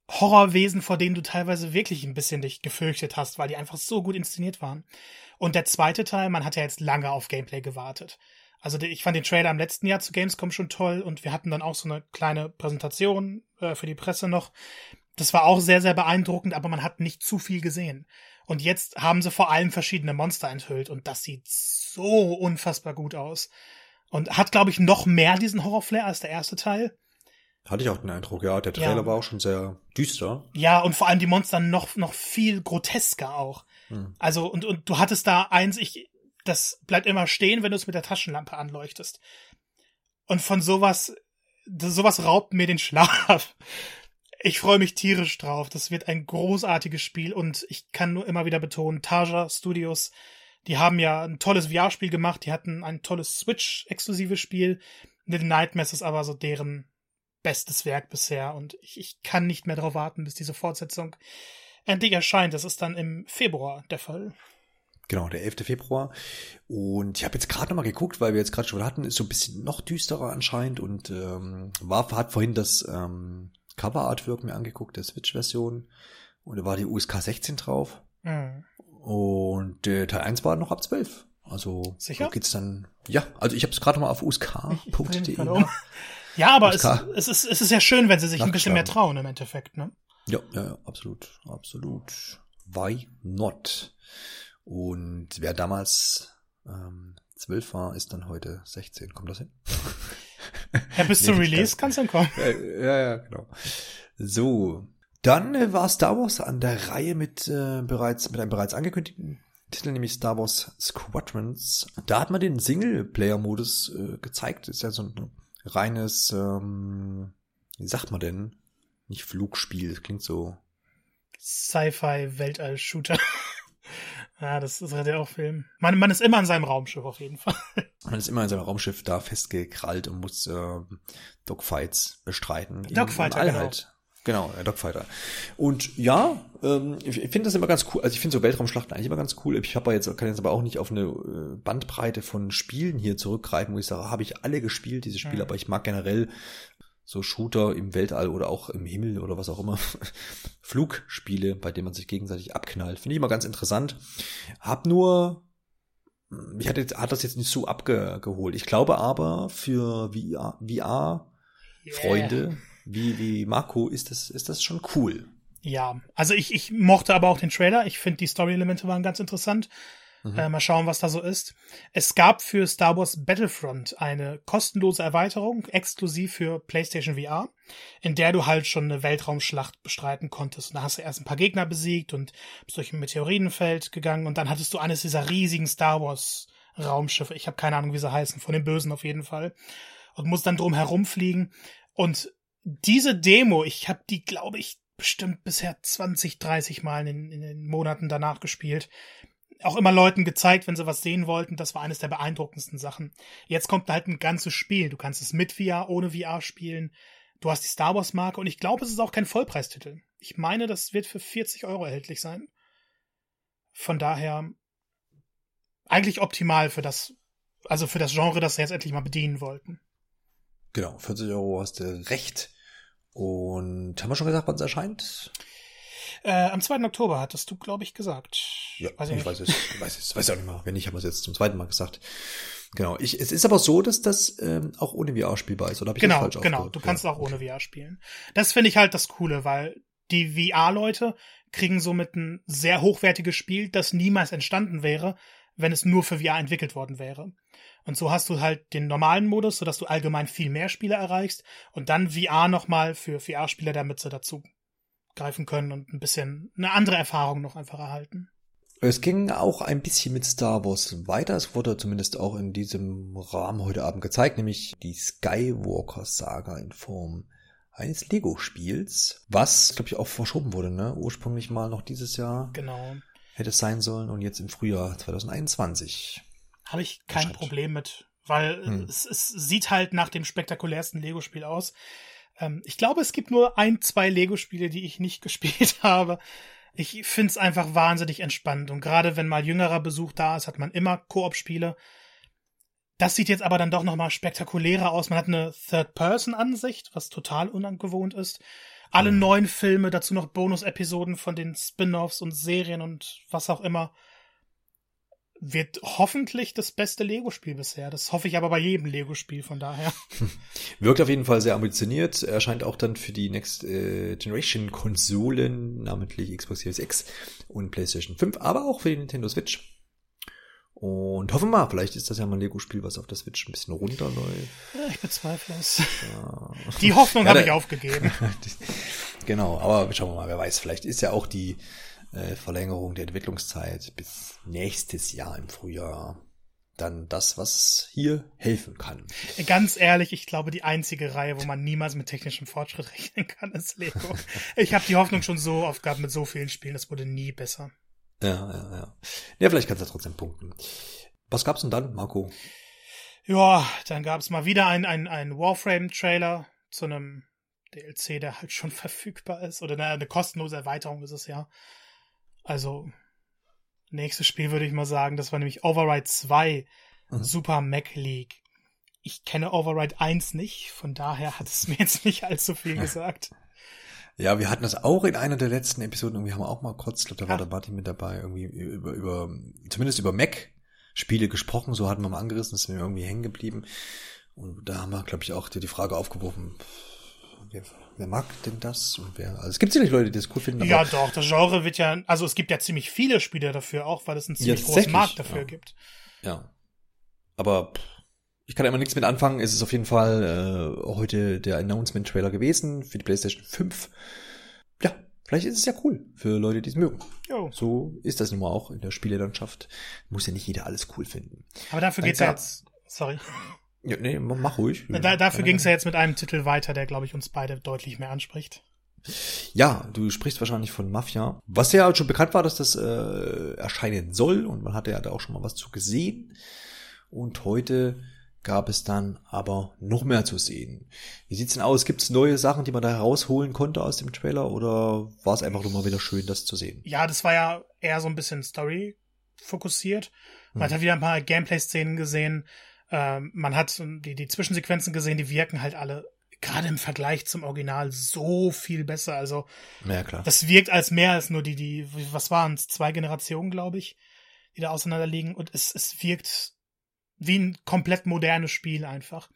Horrorwesen, vor denen du teilweise wirklich ein bisschen dich gefürchtet hast, weil die einfach so gut inszeniert waren. Und der zweite Teil, man hat ja jetzt lange auf Gameplay gewartet. Also ich fand den Trailer im letzten Jahr zu Gamescom schon toll und wir hatten dann auch so eine kleine Präsentation äh, für die Presse noch. Das war auch sehr, sehr beeindruckend, aber man hat nicht zu viel gesehen. Und jetzt haben sie vor allem verschiedene Monster enthüllt und das sieht so unfassbar gut aus. Und hat, glaube ich, noch mehr diesen Horrorflair als der erste Teil. Hatte ich auch den Eindruck, ja. Der Trailer ja. war auch schon sehr düster. Ja, und vor allem die Monster noch, noch viel grotesker auch. Hm. Also, und, und du hattest da eins, ich, das bleibt immer stehen, wenn du es mit der Taschenlampe anleuchtest. Und von sowas, sowas raubt mir den Schlaf. Ich freue mich tierisch drauf. Das wird ein großartiges Spiel und ich kann nur immer wieder betonen, Tarja Studios, die haben ja ein tolles VR-Spiel gemacht, die hatten ein tolles Switch-exklusives Spiel. Little Nightmares ist aber so deren bestes Werk bisher und ich, ich kann nicht mehr darauf warten, bis diese Fortsetzung endlich erscheint. Das ist dann im Februar der Fall. Genau, der 11. Februar. Und ich habe jetzt gerade nochmal geguckt, weil wir jetzt gerade schon hatten, ist so ein bisschen noch düsterer anscheinend und ähm, war hat vorhin das ähm, Cover-Artwork mir angeguckt, der Switch-Version. Und da war die USK 16 drauf. Mhm. Und der Teil 1 war noch ab 12. Also Sicher? geht's dann. Ja, also ich habe es gerade mal auf usk.de. Ja, aber USK. es, es, ist, es ist ja schön, wenn sie sich ein bisschen mehr trauen im Endeffekt, ne? Ja, ja, ja, absolut, absolut. Why not? Und wer damals ähm, 12 war, ist dann heute 16. Kommt das hin? Ja, bis zum Release kann es dann kommen. Ja, ja, ja, genau. So. Dann äh, war Star Wars an der Reihe mit äh, bereits mit einem bereits angekündigten Titel, nämlich Star Wars Squadrons. Da hat man den Singleplayer-Modus äh, gezeigt. Ist ja so ein reines, ähm, wie sagt man denn? Nicht Flugspiel, das klingt so. Sci-Fi-Weltall-Shooter. Ja, das ist halt ja auch Film. Man, man ist immer in seinem Raumschiff auf jeden Fall. Man ist immer in seinem Raumschiff da festgekrallt und muss äh, Dogfights bestreiten. Dogfighter, genau. Halt. Genau, der Dogfighter. Und ja, ähm, ich finde das immer ganz cool. Also ich finde so Weltraumschlachten eigentlich immer ganz cool. Ich habe jetzt kann jetzt aber auch nicht auf eine äh, Bandbreite von Spielen hier zurückgreifen, wo ich sage, habe ich alle gespielt diese Spiele, mhm. aber ich mag generell so Shooter im Weltall oder auch im Himmel oder was auch immer, Flugspiele, bei denen man sich gegenseitig abknallt. Finde ich immer ganz interessant. Hab nur, mich hat, jetzt, hat das jetzt nicht so abgeholt. Ich glaube aber für VR, VR Freunde yeah. Wie, wie Marco ist das, ist das schon cool. Ja, also ich, ich mochte aber auch den Trailer. Ich finde, die Story-Elemente waren ganz interessant. Mhm. Äh, mal schauen, was da so ist. Es gab für Star Wars Battlefront eine kostenlose Erweiterung, exklusiv für PlayStation VR, in der du halt schon eine Weltraumschlacht bestreiten konntest. Und da hast du erst ein paar Gegner besiegt und bist durch ein Meteoritenfeld gegangen und dann hattest du eines dieser riesigen Star Wars Raumschiffe. Ich habe keine Ahnung, wie sie heißen, von den Bösen auf jeden Fall. Und muss dann drum herumfliegen. Und diese Demo, ich habe die, glaube ich, bestimmt bisher 20, 30 Mal in, in den Monaten danach gespielt. Auch immer Leuten gezeigt, wenn sie was sehen wollten. Das war eines der beeindruckendsten Sachen. Jetzt kommt halt ein ganzes Spiel. Du kannst es mit VR, ohne VR spielen. Du hast die Star Wars Marke und ich glaube, es ist auch kein Vollpreistitel. Ich meine, das wird für 40 Euro erhältlich sein. Von daher eigentlich optimal für das, also für das Genre, das sie jetzt endlich mal bedienen wollten. Genau, 40 Euro hast du recht. Und haben wir schon gesagt, wann es erscheint? Äh, am 2. Oktober hattest du, glaube ich, gesagt. Ja, weiß ich, ich weiß es. weiß es. Weiß ich auch nicht mal. Wenn nicht, haben wir es jetzt zum zweiten Mal gesagt. Genau. Ich, es ist aber so, dass das ähm, auch ohne VR spielbar ist. Oder habe ich genau, das falsch Genau, du kannst ja. auch ohne VR spielen. Das finde ich halt das Coole, weil die VR-Leute kriegen somit ein sehr hochwertiges Spiel, das niemals entstanden wäre, wenn es nur für VR entwickelt worden wäre. Und so hast du halt den normalen Modus, sodass du allgemein viel mehr Spiele erreichst und dann VR nochmal für VR-Spieler, damit sie dazu greifen können und ein bisschen eine andere Erfahrung noch einfach erhalten. Es ging auch ein bisschen mit Star Wars weiter. Es wurde zumindest auch in diesem Rahmen heute Abend gezeigt, nämlich die Skywalker-Saga in Form eines Lego-Spiels, was, glaube ich, auch verschoben wurde, ne? Ursprünglich mal noch dieses Jahr. Genau. Hätte es sein sollen und jetzt im Frühjahr 2021. Habe ich kein Problem mit, weil hm. es, es sieht halt nach dem spektakulärsten Lego-Spiel aus. Ähm, ich glaube, es gibt nur ein, zwei Lego-Spiele, die ich nicht gespielt habe. Ich find's einfach wahnsinnig entspannt und gerade wenn mal jüngerer Besuch da ist, hat man immer Koop-Spiele. Das sieht jetzt aber dann doch nochmal spektakulärer aus. Man hat eine Third-Person-Ansicht, was total ungewohnt ist. Alle mhm. neuen Filme, dazu noch Bonus-Episoden von den Spin-offs und Serien und was auch immer wird hoffentlich das beste Lego-Spiel bisher. Das hoffe ich aber bei jedem Lego-Spiel, von daher. Wirkt auf jeden Fall sehr ambitioniert. Erscheint auch dann für die Next äh, Generation Konsolen, namentlich Xbox Series X und PlayStation 5, aber auch für die Nintendo Switch. Und hoffen wir mal, vielleicht ist das ja mal ein Lego-Spiel, was auf der Switch ein bisschen runterläuft. Ja, ich bezweifle es. Ja. Die Hoffnung ja, habe ich aufgegeben. genau, aber schauen wir mal, wer weiß, vielleicht ist ja auch die äh, Verlängerung der Entwicklungszeit bis nächstes Jahr im Frühjahr dann das, was hier helfen kann. Ganz ehrlich, ich glaube, die einzige Reihe, wo man niemals mit technischem Fortschritt rechnen kann, ist Lego. ich habe die Hoffnung schon so oft gehabt mit so vielen Spielen, es wurde nie besser. Ja, ja, ja. Ja, vielleicht kannst du trotzdem punkten. Was gab's denn dann, Marco? Ja, dann gab's mal wieder ein, ein, ein Warframe-Trailer zu einem DLC, der halt schon verfügbar ist. Oder eine, eine kostenlose Erweiterung ist es ja. Also, nächstes Spiel würde ich mal sagen, das war nämlich Override 2, mhm. Super Mac League. Ich kenne Override 1 nicht, von daher hat es mir jetzt nicht allzu viel gesagt. Ja, wir hatten das auch in einer der letzten Episoden, irgendwie haben wir auch mal kurz, ich glaube, da war der Martin mit dabei, irgendwie über, über, zumindest über Mac-Spiele gesprochen, so hatten wir mal angerissen, das ist mir irgendwie hängen geblieben. Und da haben wir, glaube ich, auch dir die Frage aufgeworfen, wer, wer mag denn das? Und wer, also es gibt sicherlich Leute, die das cool finden. ja, doch, das Genre wird ja, also es gibt ja ziemlich viele Spiele dafür auch, weil es einen ziemlich großen Markt dafür ja. gibt. Ja. Aber ich kann immer nichts mit anfangen. Es ist auf jeden Fall äh, heute der Announcement-Trailer gewesen für die PlayStation 5. Ja, vielleicht ist es ja cool für Leute, die es mögen. Jo. So ist das nun mal auch in der Spielelandschaft. Muss ja nicht jeder alles cool finden. Aber dafür Dann geht's ja jetzt. Sorry. Ja, nee, mach ruhig. Da, dafür ging es ja jetzt mit einem Titel weiter, der, glaube ich, uns beide deutlich mehr anspricht. Ja, du sprichst wahrscheinlich von Mafia. Was ja schon bekannt war, dass das äh, erscheinen soll und man hatte ja da auch schon mal was zu gesehen. Und heute gab es dann aber noch mehr zu sehen. Wie sieht's denn aus? Gibt's neue Sachen, die man da herausholen konnte aus dem Trailer oder war es einfach nur mal wieder schön, das zu sehen? Ja, das war ja eher so ein bisschen Story fokussiert. Man hm. hat wieder ein paar Gameplay-Szenen gesehen, ähm, man hat die, die Zwischensequenzen gesehen, die wirken halt alle gerade im Vergleich zum Original so viel besser. Also ja, klar. das wirkt als mehr als nur die, die, was waren es, zwei Generationen, glaube ich, die da auseinanderliegen. Und es, es wirkt wie ein komplett modernes Spiel einfach.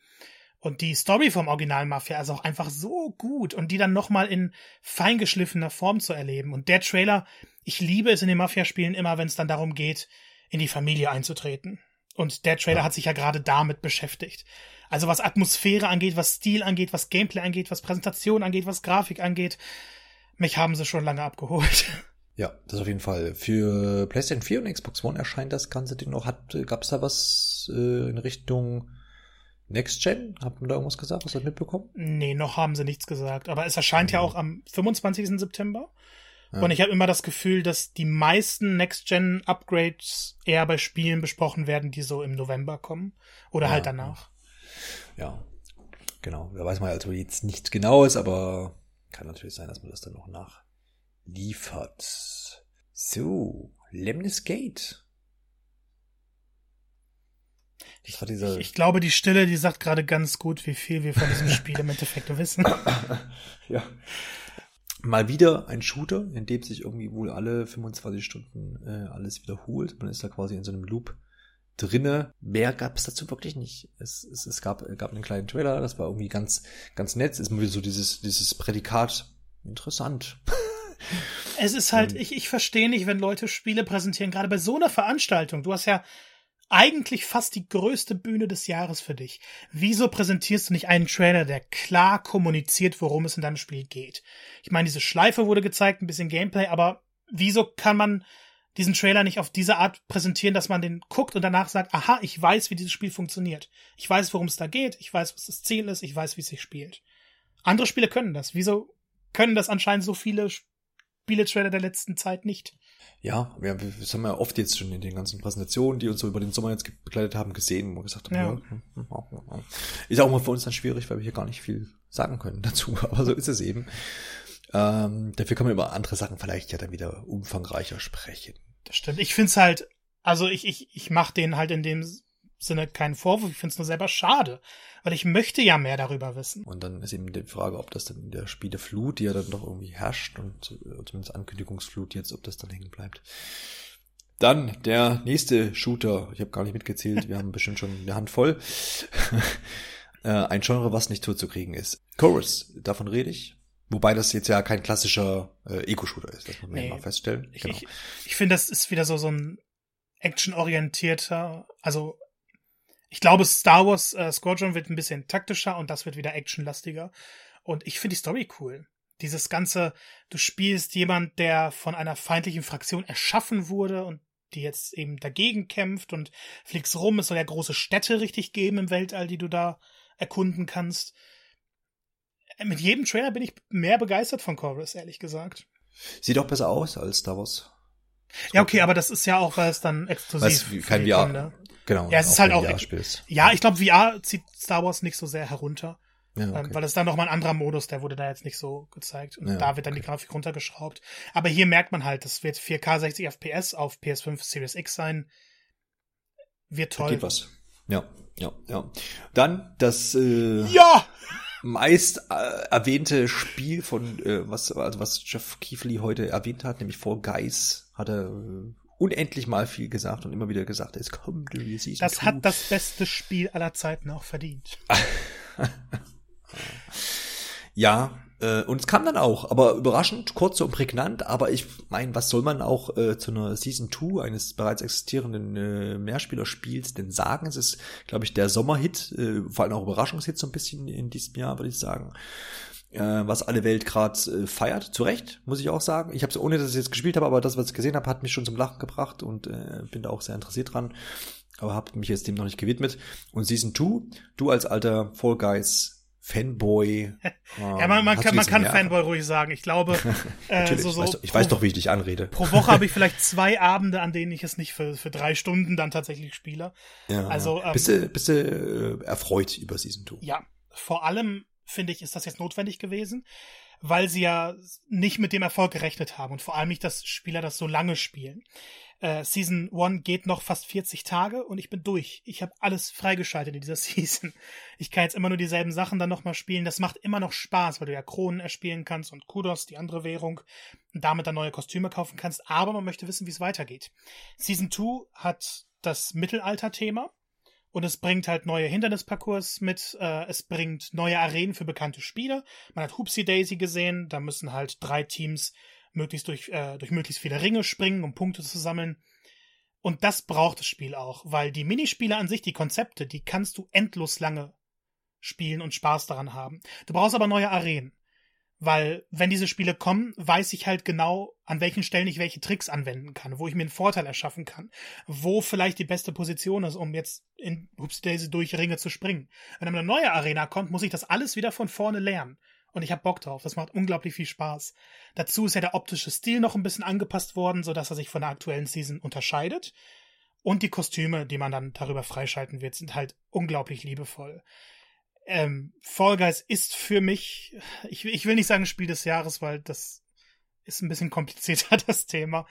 Und die Story vom Original Mafia ist auch einfach so gut und die dann nochmal in feingeschliffener Form zu erleben. Und der Trailer, ich liebe es in den Mafia-Spielen immer, wenn es dann darum geht, in die Familie einzutreten. Und der Trailer ja. hat sich ja gerade damit beschäftigt. Also was Atmosphäre angeht, was Stil angeht, was Gameplay angeht, was Präsentation angeht, was Grafik angeht. Mich haben sie schon lange abgeholt. Ja, das auf jeden Fall. Für PlayStation 4 und Xbox One erscheint das ganze Ding noch. Gab es da was äh, in Richtung Next Gen? Hat man da irgendwas gesagt? Du das mitbekommen? Nee, noch haben sie nichts gesagt. Aber es erscheint mhm. ja auch am 25. September. Ja. Und ich habe immer das Gefühl, dass die meisten Next-Gen-Upgrades eher bei Spielen besprochen werden, die so im November kommen. Oder ja, halt danach. Ja, genau. Da weiß man also jetzt nichts Genaues, aber kann natürlich sein, dass man das dann noch nachliefert. So, Lemnis Gate. Ich, ich, ich, glaube, die Stille, die sagt gerade ganz gut, wie viel wir von diesem Spiel im Endeffekt wissen. ja mal wieder ein Shooter, in dem sich irgendwie wohl alle 25 Stunden äh, alles wiederholt. Man ist da quasi in so einem Loop drinne. Mehr gab es dazu wirklich nicht. Es, es, es gab, gab einen kleinen Trailer, das war irgendwie ganz, ganz nett. Es ist mal wieder so dieses, dieses Prädikat interessant. Es ist halt, ich, ich verstehe nicht, wenn Leute Spiele präsentieren, gerade bei so einer Veranstaltung. Du hast ja eigentlich fast die größte Bühne des Jahres für dich. Wieso präsentierst du nicht einen Trailer, der klar kommuniziert, worum es in deinem Spiel geht? Ich meine, diese Schleife wurde gezeigt, ein bisschen Gameplay, aber wieso kann man diesen Trailer nicht auf diese Art präsentieren, dass man den guckt und danach sagt, aha, ich weiß, wie dieses Spiel funktioniert. Ich weiß, worum es da geht, ich weiß, was das Ziel ist, ich weiß, wie es sich spielt. Andere Spiele können das. Wieso können das anscheinend so viele Spiele-Trailer der letzten Zeit nicht? ja, wir, das haben wir oft jetzt schon in den ganzen Präsentationen, die uns so über den Sommer jetzt begleitet haben, gesehen, wo wir gesagt haben, ja. ja, ist auch mal für uns dann schwierig, weil wir hier gar nicht viel sagen können dazu, aber so ist es eben. Ähm, dafür kann man über andere Sachen vielleicht ja dann wieder umfangreicher sprechen. Das stimmt. Ich finde es halt, also ich, ich, ich mache denen halt in dem Sinne keinen Vorwurf, ich finde es nur selber schade, weil ich möchte ja mehr darüber wissen. Und dann ist eben die Frage, ob das dann in der Spieleflut, die ja dann doch irgendwie herrscht und äh, zumindest Ankündigungsflut jetzt, ob das dann hängen bleibt. Dann der nächste Shooter, ich habe gar nicht mitgezählt, wir haben bestimmt schon eine Hand voll. Äh, ein Genre, was nicht zuzukriegen ist. Chorus, davon rede ich. Wobei das jetzt ja kein klassischer äh, Eco-Shooter ist, das muss man nee. ja mal feststellen. Genau. Ich, ich finde, das ist wieder so, so ein actionorientierter, also ich glaube, Star Wars äh, Squadron wird ein bisschen taktischer und das wird wieder actionlastiger. Und ich finde die Story cool. Dieses ganze, du spielst jemand, der von einer feindlichen Fraktion erschaffen wurde und die jetzt eben dagegen kämpft und fliegst rum. Es soll ja große Städte richtig geben im Weltall, die du da erkunden kannst. Mit jedem Trailer bin ich mehr begeistert von Chorus, ehrlich gesagt. Sieht auch besser aus als Star Wars. Ja, okay, aber das ist ja auch, weil es dann exklusiv ist. Kein VR. Genau. Ja, es ist halt auch. Ja, ich glaube, VR zieht Star Wars nicht so sehr herunter. Ja, ähm, okay. weil es dann nochmal ein anderer Modus, der wurde da jetzt nicht so gezeigt. Und ja, da wird dann okay. die Grafik runtergeschraubt. Aber hier merkt man halt, das wird 4K 60 FPS auf PS5 Series X sein. Wird toll. Da geht was. Ja, ja, ja. Dann das äh, ja! meist äh, erwähnte Spiel von äh, was also was Jeff Keefley heute erwähnt hat, nämlich Fall Guys, hat er äh, unendlich mal viel gesagt und immer wieder gesagt, es kommt irgendwie Season Das two. hat das beste Spiel aller Zeiten auch verdient. ja, äh, und es kam dann auch, aber überraschend, kurz und prägnant, aber ich meine, was soll man auch äh, zu einer Season 2 eines bereits existierenden äh, Mehrspielerspiels denn sagen? Es ist, glaube ich, der Sommerhit, äh, vor allem auch Überraschungshit so ein bisschen in diesem Jahr, würde ich sagen äh, was alle Welt gerade äh, feiert. Zu Recht, muss ich auch sagen. Ich habe es ohne, dass ich jetzt gespielt habe, aber das, was ich gesehen habe, hat mich schon zum Lachen gebracht und äh, bin da auch sehr interessiert dran. Aber habe mich jetzt dem noch nicht gewidmet. Und Season 2, du als alter Fall Guys Fanboy. ja, man, man kann, man kann Fanboy ruhig sagen. Ich glaube, äh, so, so ich, weiß, doch, wie ich dich anrede. Pro Woche habe ich vielleicht zwei Abende, an denen ich es nicht für, für drei Stunden dann tatsächlich spiele. Ja, also, ähm, bist du, bist du äh, erfreut über Season 2? Ja, vor allem finde ich, ist das jetzt notwendig gewesen, weil sie ja nicht mit dem Erfolg gerechnet haben und vor allem nicht, dass Spieler das so lange spielen. Äh, Season 1 geht noch fast 40 Tage und ich bin durch. Ich habe alles freigeschaltet in dieser Season. Ich kann jetzt immer nur dieselben Sachen dann nochmal spielen. Das macht immer noch Spaß, weil du ja Kronen erspielen kannst und Kudos, die andere Währung, und damit dann neue Kostüme kaufen kannst. Aber man möchte wissen, wie es weitergeht. Season 2 hat das Mittelalter-Thema und es bringt halt neue Hindernisparcours mit, äh, es bringt neue Arenen für bekannte Spieler. Man hat Hoopsie Daisy gesehen, da müssen halt drei Teams möglichst durch, äh, durch möglichst viele Ringe springen, um Punkte zu sammeln. Und das braucht das Spiel auch, weil die Minispiele an sich, die Konzepte, die kannst du endlos lange spielen und Spaß daran haben. Du brauchst aber neue Arenen. Weil, wenn diese Spiele kommen, weiß ich halt genau, an welchen Stellen ich welche Tricks anwenden kann, wo ich mir einen Vorteil erschaffen kann, wo vielleicht die beste Position ist, um jetzt in Hoops Daisy durch Ringe zu springen. Wenn eine neue Arena kommt, muss ich das alles wieder von vorne lernen. Und ich hab Bock drauf. Das macht unglaublich viel Spaß. Dazu ist ja der optische Stil noch ein bisschen angepasst worden, sodass er sich von der aktuellen Season unterscheidet. Und die Kostüme, die man dann darüber freischalten wird, sind halt unglaublich liebevoll ähm, Fall Guys ist für mich, ich, ich will nicht sagen Spiel des Jahres, weil das ist ein bisschen komplizierter, das Thema.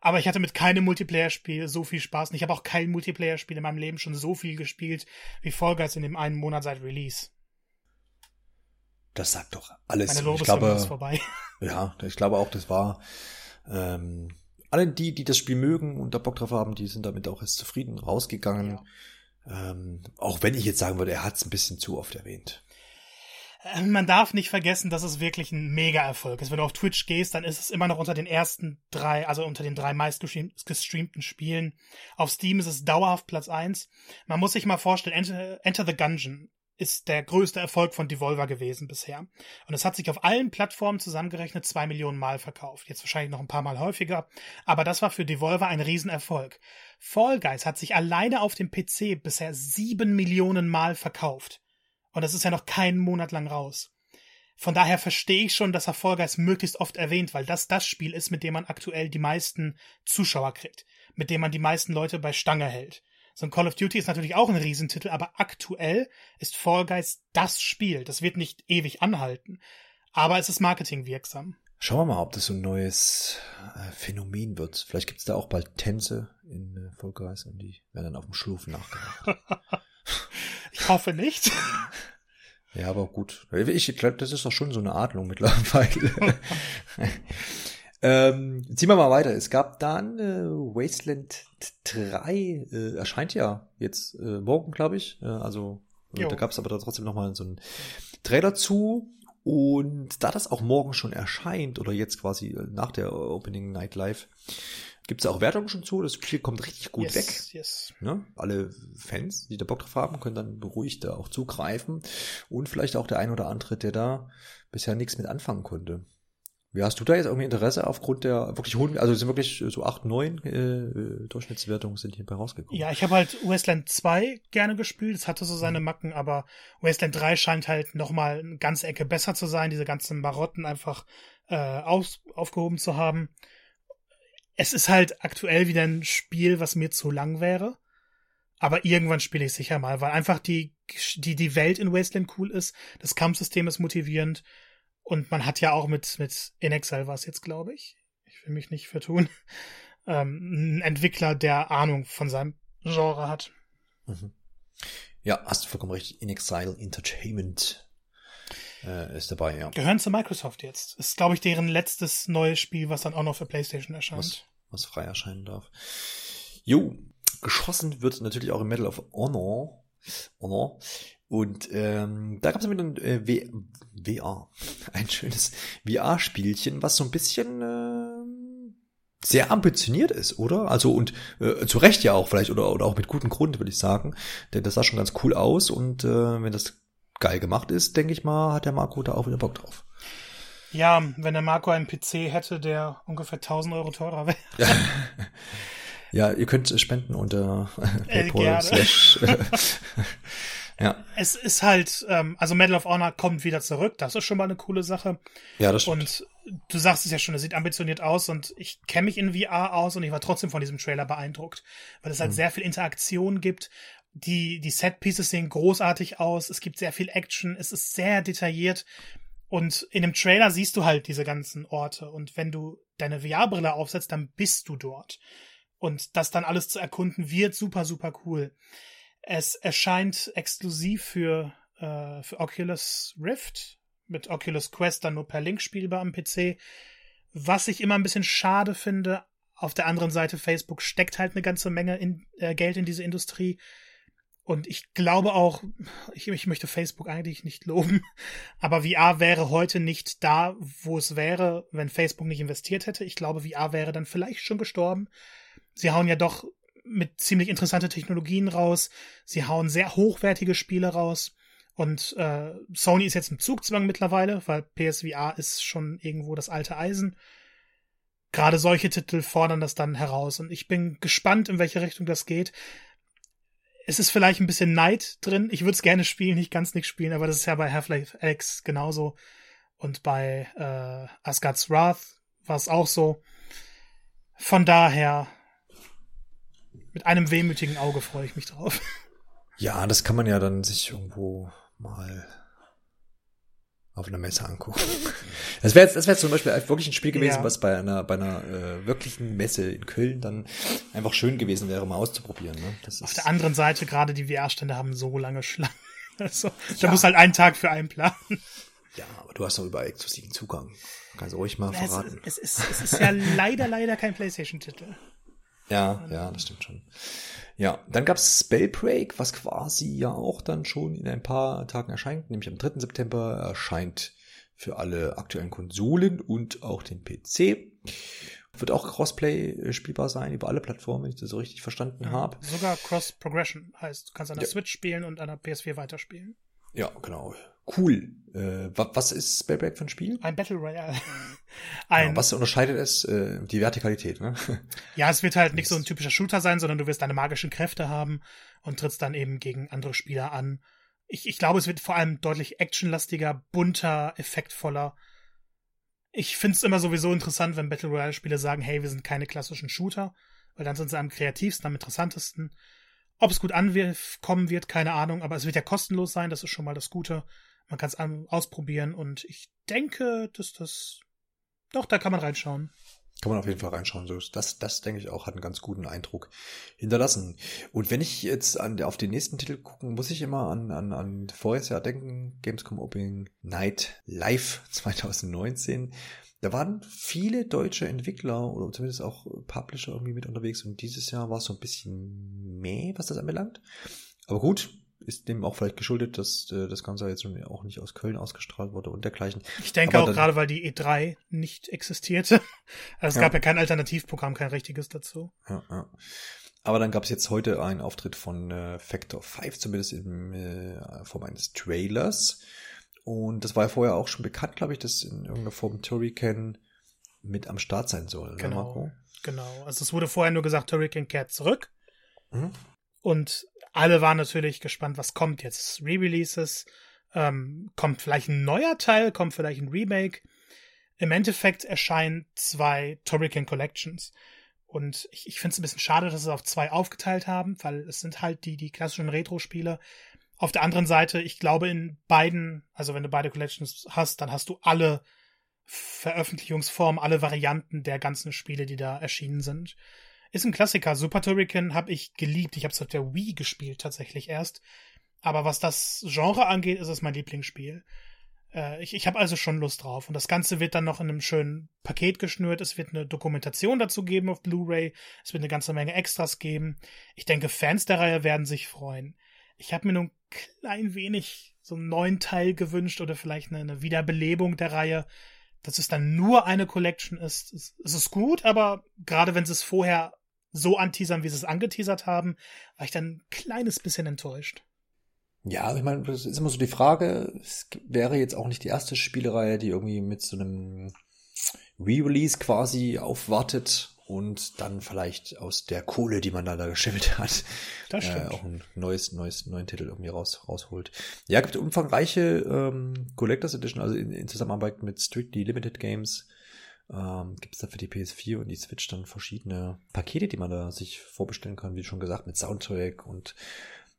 Aber ich hatte mit keinem Multiplayer-Spiel so viel Spaß. Und ich habe auch kein Multiplayer-Spiel in meinem Leben schon so viel gespielt wie Fall Guys in dem einen Monat seit Release. Das sagt doch alles. Meine ich glaube, ist vorbei. Ja, ich glaube auch, das war ähm, alle die, die das Spiel mögen und da Bock drauf haben, die sind damit auch erst zufrieden rausgegangen. Ja. Ähm, auch wenn ich jetzt sagen würde, er hat es ein bisschen zu oft erwähnt. Ähm, man darf nicht vergessen, dass es wirklich ein Mega-Erfolg ist. Wenn du auf Twitch gehst, dann ist es immer noch unter den ersten drei, also unter den drei meistgestreamten Spielen. Auf Steam ist es dauerhaft Platz eins. Man muss sich mal vorstellen, Enter, Enter the Gungeon ist der größte Erfolg von Devolver gewesen bisher. Und es hat sich auf allen Plattformen zusammengerechnet zwei Millionen Mal verkauft. Jetzt wahrscheinlich noch ein paar Mal häufiger. Aber das war für Devolver ein Riesenerfolg. Fall Guys hat sich alleine auf dem PC bisher sieben Millionen Mal verkauft. Und das ist ja noch keinen Monat lang raus. Von daher verstehe ich schon, dass er Fall Guys möglichst oft erwähnt, weil das das Spiel ist, mit dem man aktuell die meisten Zuschauer kriegt. Mit dem man die meisten Leute bei Stange hält. So ein Call of Duty ist natürlich auch ein Riesentitel, aber aktuell ist Fall Guys das Spiel. Das wird nicht ewig anhalten. Aber es ist marketingwirksam. Schauen wir mal, ob das so ein neues äh, Phänomen wird. Vielleicht gibt es da auch bald Tänze in äh, Fall Guys und die werden dann auf dem Schlurf nachgemacht. ich hoffe nicht. Ja, aber gut. Ich glaube, das ist doch schon so eine Adlung mittlerweile. Ähm, ziehen wir mal weiter. Es gab dann äh, Wasteland 3, äh, erscheint ja jetzt äh, morgen, glaube ich. Äh, also äh, da gab es aber da trotzdem nochmal so einen Trailer zu. Und da das auch morgen schon erscheint, oder jetzt quasi äh, nach der Opening Night Live, gibt es auch Wertungen schon zu. Das Spiel kommt richtig gut yes, weg. Yes. Ne? Alle Fans, die da Bock drauf haben, können dann beruhigt da auch zugreifen. Und vielleicht auch der ein oder andere, der da bisher nichts mit anfangen konnte. Wie hast du da jetzt irgendwie Interesse aufgrund der wirklich hohen, also sind wirklich so acht, neun äh, Durchschnittswertungen sind hierbei rausgekommen? Ja, ich habe halt Wasteland 2 gerne gespielt, es hatte so seine mhm. Macken, aber Wasteland 3 scheint halt nochmal eine ganze Ecke besser zu sein, diese ganzen Marotten einfach äh, auf, aufgehoben zu haben. Es ist halt aktuell wieder ein Spiel, was mir zu lang wäre. Aber irgendwann spiele ich sicher mal, weil einfach die, die, die Welt in Wasteland cool ist, das Kampfsystem ist motivierend und man hat ja auch mit, mit In Exile war es jetzt, glaube ich. Ich will mich nicht vertun. Ähm, einen Entwickler, der Ahnung von seinem Genre hat. Mhm. Ja, hast du vollkommen recht. In Exile Entertainment äh, ist dabei, ja. Gehören zu Microsoft jetzt. Ist, glaube ich, deren letztes neues Spiel, was dann auch noch für PlayStation erscheint. Was, was frei erscheinen darf. Jo, geschossen wird natürlich auch im Medal of Honor. Honor. Und ähm, da gab es wieder ein äh, VR, ein schönes VR-Spielchen, was so ein bisschen äh, sehr ambitioniert ist, oder? Also und äh, zu Recht ja auch vielleicht oder, oder auch mit gutem Grund, würde ich sagen. Denn das sah schon ganz cool aus und äh, wenn das geil gemacht ist, denke ich mal, hat der Marco da auch wieder Bock drauf. Ja, wenn der Marco einen PC hätte, der ungefähr 1000 Euro teurer wäre. ja, ihr könnt spenden unter äh, PayPal slash Ja. Es ist halt, ähm, also Medal of Honor kommt wieder zurück, das ist schon mal eine coole Sache. Ja, das stimmt. Und du sagst es ja schon, es sieht ambitioniert aus und ich kenne mich in VR aus und ich war trotzdem von diesem Trailer beeindruckt, weil es halt mhm. sehr viel Interaktion gibt. Die, die Set-Pieces sehen großartig aus, es gibt sehr viel Action, es ist sehr detailliert und in dem Trailer siehst du halt diese ganzen Orte und wenn du deine VR-Brille aufsetzt, dann bist du dort. Und das dann alles zu erkunden wird super, super cool. Es erscheint exklusiv für, äh, für Oculus Rift, mit Oculus Quest dann nur per Link spielbar am PC. Was ich immer ein bisschen schade finde, auf der anderen Seite, Facebook steckt halt eine ganze Menge in, äh, Geld in diese Industrie. Und ich glaube auch, ich, ich möchte Facebook eigentlich nicht loben, aber VR wäre heute nicht da, wo es wäre, wenn Facebook nicht investiert hätte. Ich glaube, VR wäre dann vielleicht schon gestorben. Sie hauen ja doch mit ziemlich interessante Technologien raus. Sie hauen sehr hochwertige Spiele raus. Und äh, Sony ist jetzt im Zugzwang mittlerweile, weil PSVR ist schon irgendwo das alte Eisen. Gerade solche Titel fordern das dann heraus. Und ich bin gespannt, in welche Richtung das geht. Es ist vielleicht ein bisschen Neid drin. Ich würde es gerne spielen, nicht ganz nicht spielen, aber das ist ja bei Half-Life Alex genauso. Und bei äh, Asgard's Wrath war es auch so. Von daher, mit einem wehmütigen Auge freue ich mich drauf. Ja, das kann man ja dann sich irgendwo mal auf einer Messe angucken. Das wäre jetzt, das wäre zum Beispiel wirklich ein Spiel gewesen, ja. was bei einer, bei einer äh, wirklichen Messe in Köln dann einfach schön gewesen wäre, mal auszuprobieren. Ne? Das auf der anderen Seite, gerade die VR-Stände haben so lange Schlangen. Also, ja. da muss halt einen Tag für einen planen. Ja, aber du hast doch überall exklusiven Zugang. Kannst du ruhig mal es, verraten. Es, es, es ist ja leider, leider kein PlayStation-Titel. Ja, ja, das stimmt schon. Ja, dann gab's Spellbreak, was quasi ja auch dann schon in ein paar Tagen erscheint, nämlich am 3. September erscheint für alle aktuellen Konsolen und auch den PC. Wird auch Crossplay spielbar sein über alle Plattformen, wenn ich das so richtig verstanden ja, habe. Sogar Cross Progression heißt, du kannst an der ja. Switch spielen und an der PS4 weiterspielen. Ja, genau. Cool. Äh, was ist Spellbreak für ein Spiel? Ein Battle Royale. ein, ja, was unterscheidet es? Äh, die Vertikalität, ne? ja, es wird halt nicht so ein typischer Shooter sein, sondern du wirst deine magischen Kräfte haben und trittst dann eben gegen andere Spieler an. Ich, ich glaube, es wird vor allem deutlich actionlastiger, bunter, effektvoller. Ich find's immer sowieso interessant, wenn Battle Royale-Spiele sagen, hey, wir sind keine klassischen Shooter, weil dann sind sie am kreativsten, am interessantesten. Ob es gut ankommen wird, keine Ahnung, aber es wird ja kostenlos sein, das ist schon mal das Gute. Man kann es ausprobieren und ich denke, dass das. Doch, da kann man reinschauen. Kann man auf jeden Fall reinschauen. Das, das denke ich auch, hat einen ganz guten Eindruck hinterlassen. Und wenn ich jetzt an, auf den nächsten Titel gucken, muss ich immer an, an, an voriges Jahr denken, Gamescom Opening Night Live 2019. Da waren viele deutsche Entwickler oder zumindest auch Publisher irgendwie mit unterwegs und dieses Jahr war es so ein bisschen mehr, was das anbelangt. Aber gut, ist dem auch vielleicht geschuldet, dass äh, das Ganze jetzt auch nicht aus Köln ausgestrahlt wurde und dergleichen. Ich denke Aber auch gerade, weil die E3 nicht existierte. Also es ja. gab ja kein Alternativprogramm, kein richtiges dazu. Ja, ja. Aber dann gab es jetzt heute einen Auftritt von äh, Factor 5, zumindest in äh, Form eines Trailers. Und das war ja vorher auch schon bekannt, glaube ich, dass in irgendeiner Form Turrican mit am Start sein soll. Genau. Ne, genau. Also es wurde vorher nur gesagt, Turrican kehrt zurück. Mhm. Und alle waren natürlich gespannt, was kommt jetzt. Re-Releases, ähm, kommt vielleicht ein neuer Teil, kommt vielleicht ein Remake. Im Endeffekt erscheinen zwei Turrican Collections. Und ich, ich finde es ein bisschen schade, dass sie es auf zwei aufgeteilt haben, weil es sind halt die, die klassischen Retro-Spiele. Auf der anderen Seite, ich glaube, in beiden, also wenn du beide Collections hast, dann hast du alle Veröffentlichungsformen, alle Varianten der ganzen Spiele, die da erschienen sind. Ist ein Klassiker. Super Turrican habe ich geliebt. Ich habe es auf der Wii gespielt tatsächlich erst. Aber was das Genre angeht, ist es mein Lieblingsspiel. Äh, ich ich habe also schon Lust drauf. Und das Ganze wird dann noch in einem schönen Paket geschnürt. Es wird eine Dokumentation dazu geben auf Blu-ray. Es wird eine ganze Menge Extras geben. Ich denke, Fans der Reihe werden sich freuen. Ich habe mir nur ein klein wenig so einen neuen Teil gewünscht oder vielleicht eine, eine Wiederbelebung der Reihe dass es dann nur eine Collection ist, es ist gut, aber gerade wenn sie es vorher so anteasern, wie sie es angeteasert haben, war ich dann ein kleines bisschen enttäuscht. Ja, ich meine, das ist immer so die Frage, es wäre jetzt auch nicht die erste Spielereihe, die irgendwie mit so einem Re-Release quasi aufwartet und dann vielleicht aus der Kohle, die man da, da geschimmelt hat, äh, auch ein neues, neues, neuen Titel irgendwie raus, rausholt. Ja, gibt umfangreiche ähm, Collectors Edition, also in, in Zusammenarbeit mit Strictly Limited Games ähm, gibt es da für die PS4 und die Switch dann verschiedene Pakete, die man da sich vorbestellen kann, wie schon gesagt, mit Soundtrack und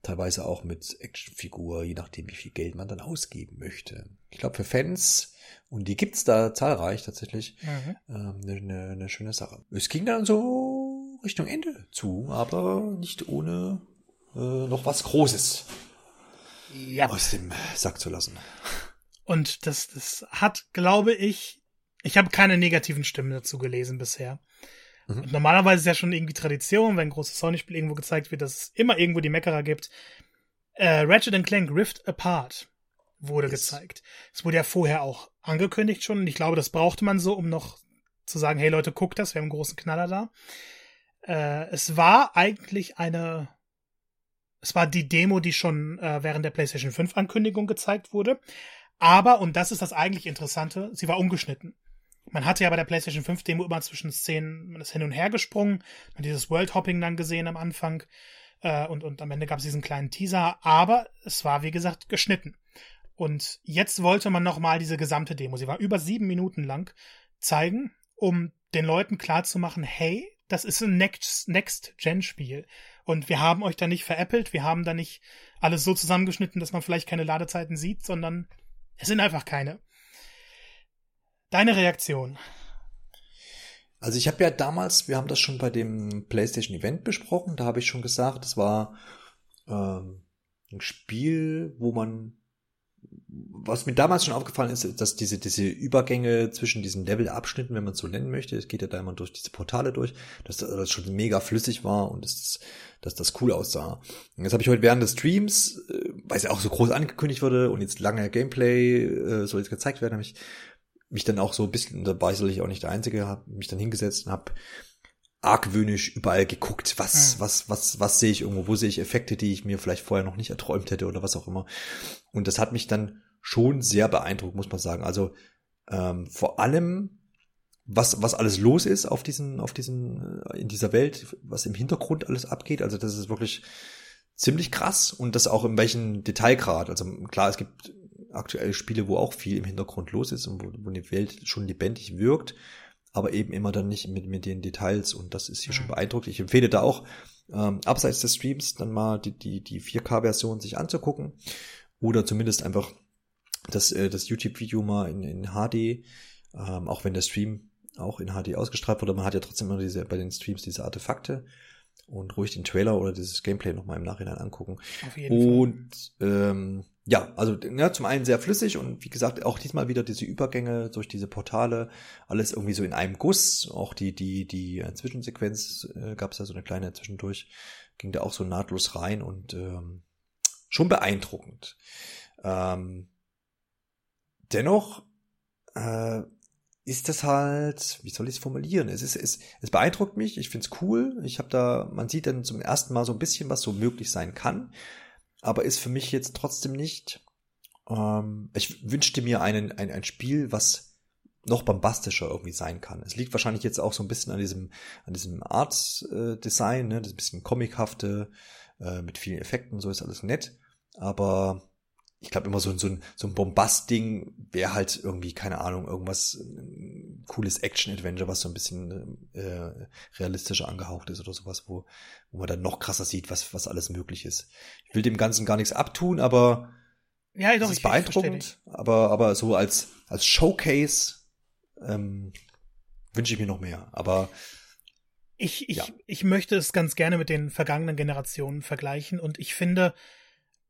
teilweise auch mit Actionfigur, je nachdem, wie viel Geld man dann ausgeben möchte. Ich glaube, für Fans, und die gibt's da zahlreich tatsächlich, mhm. ähm, eine, eine schöne Sache. Es ging dann so Richtung Ende zu, aber nicht ohne äh, noch was Großes ja. aus dem Sack zu lassen. Und das, das hat, glaube ich, ich habe keine negativen Stimmen dazu gelesen bisher. Mhm. normalerweise ist ja schon irgendwie Tradition, wenn ein großes Sony-Spiel irgendwo gezeigt wird, dass es immer irgendwo die Meckerer gibt. Äh, Ratchet Clank Rift Apart wurde yes. gezeigt. Es wurde ja vorher auch angekündigt schon und ich glaube, das brauchte man so, um noch zu sagen, hey Leute, guckt das, wir haben einen großen Knaller da. Äh, es war eigentlich eine Es war die Demo, die schon äh, während der PlayStation 5 Ankündigung gezeigt wurde. Aber, und das ist das eigentlich Interessante, sie war ungeschnitten. Man hatte ja bei der PlayStation 5 Demo immer zwischen Szenen, man ist hin und her gesprungen, man hat dieses World Hopping dann gesehen am Anfang äh, und, und am Ende gab es diesen kleinen Teaser, aber es war, wie gesagt, geschnitten. Und jetzt wollte man nochmal diese gesamte Demo, sie war über sieben Minuten lang, zeigen, um den Leuten klarzumachen, hey, das ist ein Next-Gen-Spiel. Und wir haben euch da nicht veräppelt, wir haben da nicht alles so zusammengeschnitten, dass man vielleicht keine Ladezeiten sieht, sondern es sind einfach keine. Deine Reaktion? Also ich habe ja damals, wir haben das schon bei dem PlayStation Event besprochen, da habe ich schon gesagt, es war ähm, ein Spiel, wo man was mir damals schon aufgefallen ist, dass diese, diese Übergänge zwischen diesen Levelabschnitten, wenn man es so nennen möchte, es geht ja da immer durch diese Portale durch, dass das schon mega flüssig war und dass, dass das cool aussah. Und jetzt habe ich heute während des Streams, äh, weil es ja auch so groß angekündigt wurde und jetzt lange Gameplay äh, soll jetzt gezeigt werden, habe ich mich dann auch so ein bisschen, dabei soll ich auch nicht der Einzige, habe mich dann hingesetzt und habe argwöhnisch überall geguckt, was, mhm. was, was, was sehe ich irgendwo, wo sehe ich Effekte, die ich mir vielleicht vorher noch nicht erträumt hätte oder was auch immer. Und das hat mich dann schon sehr beeindruckt, muss man sagen. Also ähm, vor allem, was, was alles los ist auf diesen, auf diesen, äh, in dieser Welt, was im Hintergrund alles abgeht. Also das ist wirklich ziemlich krass und das auch in welchem Detailgrad. Also klar, es gibt aktuelle Spiele, wo auch viel im Hintergrund los ist und wo, wo die Welt schon lebendig wirkt aber eben immer dann nicht mit, mit den Details und das ist hier mhm. schon beeindruckend. Ich empfehle da auch, ähm, abseits des Streams dann mal die, die, die 4K-Version sich anzugucken oder zumindest einfach das, äh, das YouTube-Video mal in, in HD, ähm, auch wenn der Stream auch in HD ausgestrahlt wurde, man hat ja trotzdem immer diese, bei den Streams diese Artefakte und ruhig den Trailer oder dieses Gameplay nochmal im Nachhinein angucken. Auf jeden und Fall. Ähm, ja, also ja, zum einen sehr flüssig und wie gesagt auch diesmal wieder diese Übergänge durch diese Portale, alles irgendwie so in einem Guss. Auch die die die äh, Zwischensequenz äh, gab es da so eine kleine zwischendurch, ging da auch so nahtlos rein und ähm, schon beeindruckend. Ähm, dennoch äh, ist das halt, wie soll ich es formulieren? Es ist es, es beeindruckt mich. Ich find's cool. Ich habe da, man sieht dann zum ersten Mal so ein bisschen, was so möglich sein kann aber ist für mich jetzt trotzdem nicht. Ähm, ich wünschte mir einen, ein, ein Spiel, was noch bombastischer irgendwie sein kann. Es liegt wahrscheinlich jetzt auch so ein bisschen an diesem, an diesem Art-Design, ne, das bisschen comichafte, äh, mit vielen Effekten, so ist alles nett. Aber ich glaube immer so, so ein, so ein Bombast-Ding wäre halt irgendwie, keine Ahnung, irgendwas, ein cooles Action-Adventure, was so ein bisschen äh, realistischer angehaucht ist oder sowas, wo, wo man dann noch krasser sieht, was, was alles möglich ist. Ich will dem Ganzen gar nichts abtun, aber ja, doch, es ist beeindruckend, aber, aber so als, als Showcase ähm, wünsche ich mir noch mehr. Aber ich, ich, ja. ich möchte es ganz gerne mit den vergangenen Generationen vergleichen und ich finde,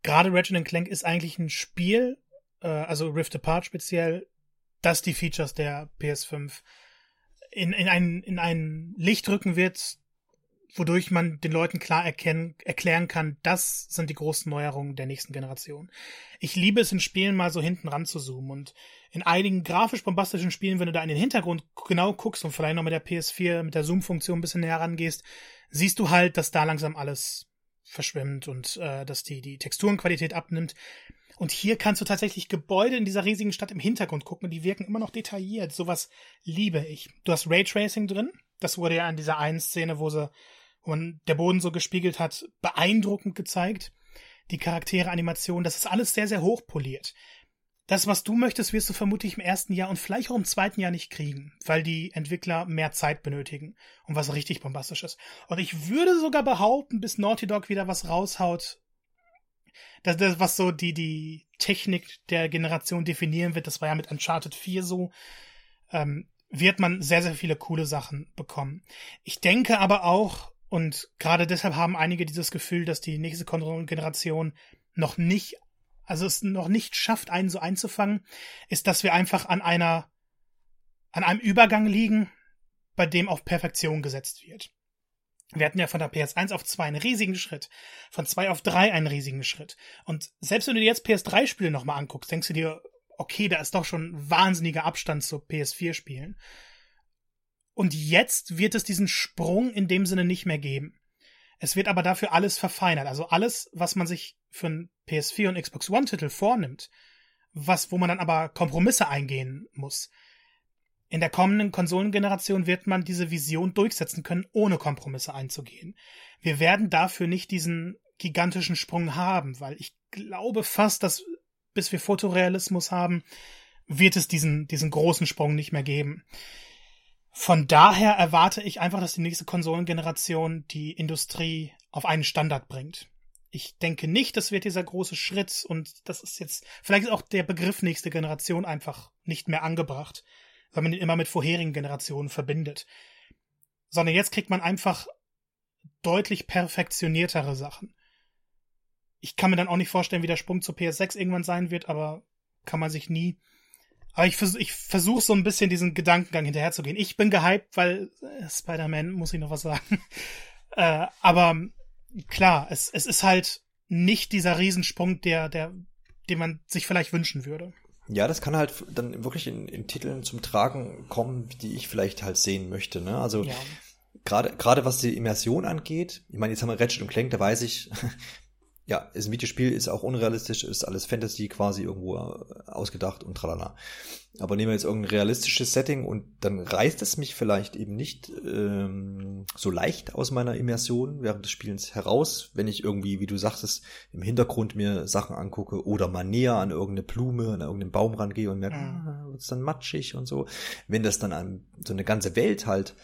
gerade Ratchet Clank ist eigentlich ein Spiel, äh, also Rift Apart speziell, das die Features der PS5 in, in, ein, in ein Licht rücken wird, wodurch man den Leuten klar erkennen, erklären kann, das sind die großen Neuerungen der nächsten Generation. Ich liebe es in Spielen mal so hinten ran zu zoomen und in einigen grafisch bombastischen Spielen, wenn du da in den Hintergrund genau guckst und vielleicht noch mit der PS4, mit der Zoom-Funktion ein bisschen näher rangehst, siehst du halt, dass da langsam alles verschwimmt und äh, dass die, die Texturenqualität abnimmt. Und hier kannst du tatsächlich Gebäude in dieser riesigen Stadt im Hintergrund gucken und die wirken immer noch detailliert. Sowas liebe ich. Du hast Raytracing drin. Das wurde ja an dieser einen Szene, wo sie, wo man der Boden so gespiegelt hat, beeindruckend gezeigt. Die Charaktere, Animation, das ist alles sehr, sehr hochpoliert das, was du möchtest, wirst du vermutlich im ersten Jahr und vielleicht auch im zweiten Jahr nicht kriegen, weil die Entwickler mehr Zeit benötigen und was richtig bombastisch ist. Und ich würde sogar behaupten, bis Naughty Dog wieder was raushaut, dass das, was so die, die Technik der Generation definieren wird, das war ja mit Uncharted 4 so, ähm, wird man sehr, sehr viele coole Sachen bekommen. Ich denke aber auch, und gerade deshalb haben einige dieses Gefühl, dass die nächste Generation noch nicht also es noch nicht schafft, einen so einzufangen, ist, dass wir einfach an einer, an einem Übergang liegen, bei dem auf Perfektion gesetzt wird. Wir hatten ja von der PS1 auf 2 einen riesigen Schritt, von 2 auf 3 einen riesigen Schritt. Und selbst wenn du dir jetzt PS3-Spiele nochmal anguckst, denkst du dir, okay, da ist doch schon wahnsinniger Abstand zu PS4-Spielen. Und jetzt wird es diesen Sprung in dem Sinne nicht mehr geben. Es wird aber dafür alles verfeinert. Also alles, was man sich für ein PS4 und Xbox One Titel vornimmt, was, wo man dann aber Kompromisse eingehen muss. In der kommenden Konsolengeneration wird man diese Vision durchsetzen können, ohne Kompromisse einzugehen. Wir werden dafür nicht diesen gigantischen Sprung haben, weil ich glaube fast, dass bis wir Fotorealismus haben, wird es diesen, diesen großen Sprung nicht mehr geben. Von daher erwarte ich einfach, dass die nächste Konsolengeneration die Industrie auf einen Standard bringt. Ich denke nicht, das wird dieser große Schritt und das ist jetzt, vielleicht ist auch der Begriff nächste Generation einfach nicht mehr angebracht, weil man ihn immer mit vorherigen Generationen verbindet. Sondern jetzt kriegt man einfach deutlich perfektioniertere Sachen. Ich kann mir dann auch nicht vorstellen, wie der Sprung zur PS6 irgendwann sein wird, aber kann man sich nie aber ich, vers ich versuche so ein bisschen diesen Gedankengang hinterherzugehen. Ich bin gehypt, weil äh, Spider-Man muss ich noch was sagen. äh, aber klar, es, es ist halt nicht dieser Riesensprung, der, der, den man sich vielleicht wünschen würde. Ja, das kann halt dann wirklich in, in Titeln zum Tragen kommen, die ich vielleicht halt sehen möchte. Ne? Also ja. gerade gerade was die Immersion angeht, ich meine, jetzt haben wir Ratchet und Clank, da weiß ich, ja, ist ein Videospiel, ist auch unrealistisch, ist alles Fantasy quasi irgendwo äh, ausgedacht und tralala. Aber nehmen wir jetzt irgendein realistisches Setting und dann reißt es mich vielleicht eben nicht ähm, so leicht aus meiner Immersion während des Spielens heraus, wenn ich irgendwie, wie du sagtest, im Hintergrund mir Sachen angucke oder mal näher an irgendeine Blume, an irgendeinen Baum rangehe und merke, mhm. ah, wird's dann matschig und so. Wenn das dann an so eine ganze Welt halt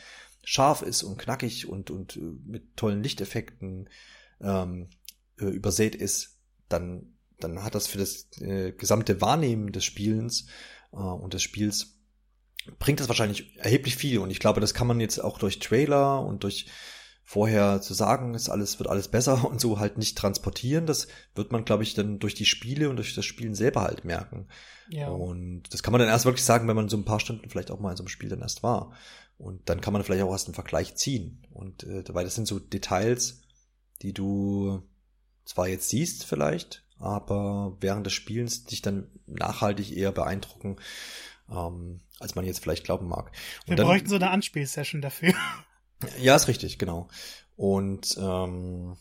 scharf ist und knackig und, und äh, mit tollen Lichteffekten, ähm, äh, übersät ist, dann, dann hat das für das äh, gesamte Wahrnehmen des Spielens äh, und des Spiels bringt das wahrscheinlich erheblich viel. Und ich glaube, das kann man jetzt auch durch Trailer und durch vorher zu sagen, ist alles, wird alles besser und so halt nicht transportieren. Das wird man, glaube ich, dann durch die Spiele und durch das Spielen selber halt merken. Ja. Und das kann man dann erst wirklich sagen, wenn man so ein paar Stunden vielleicht auch mal in so einem Spiel dann erst war. Und dann kann man vielleicht auch erst einen Vergleich ziehen. Und äh, weil das sind so Details, die du zwar jetzt siehst vielleicht, aber während des Spielens dich dann nachhaltig eher beeindrucken, ähm, als man jetzt vielleicht glauben mag. Und Wir dann, bräuchten so eine Anspielsession dafür. Ja, ist richtig, genau. Und ähm,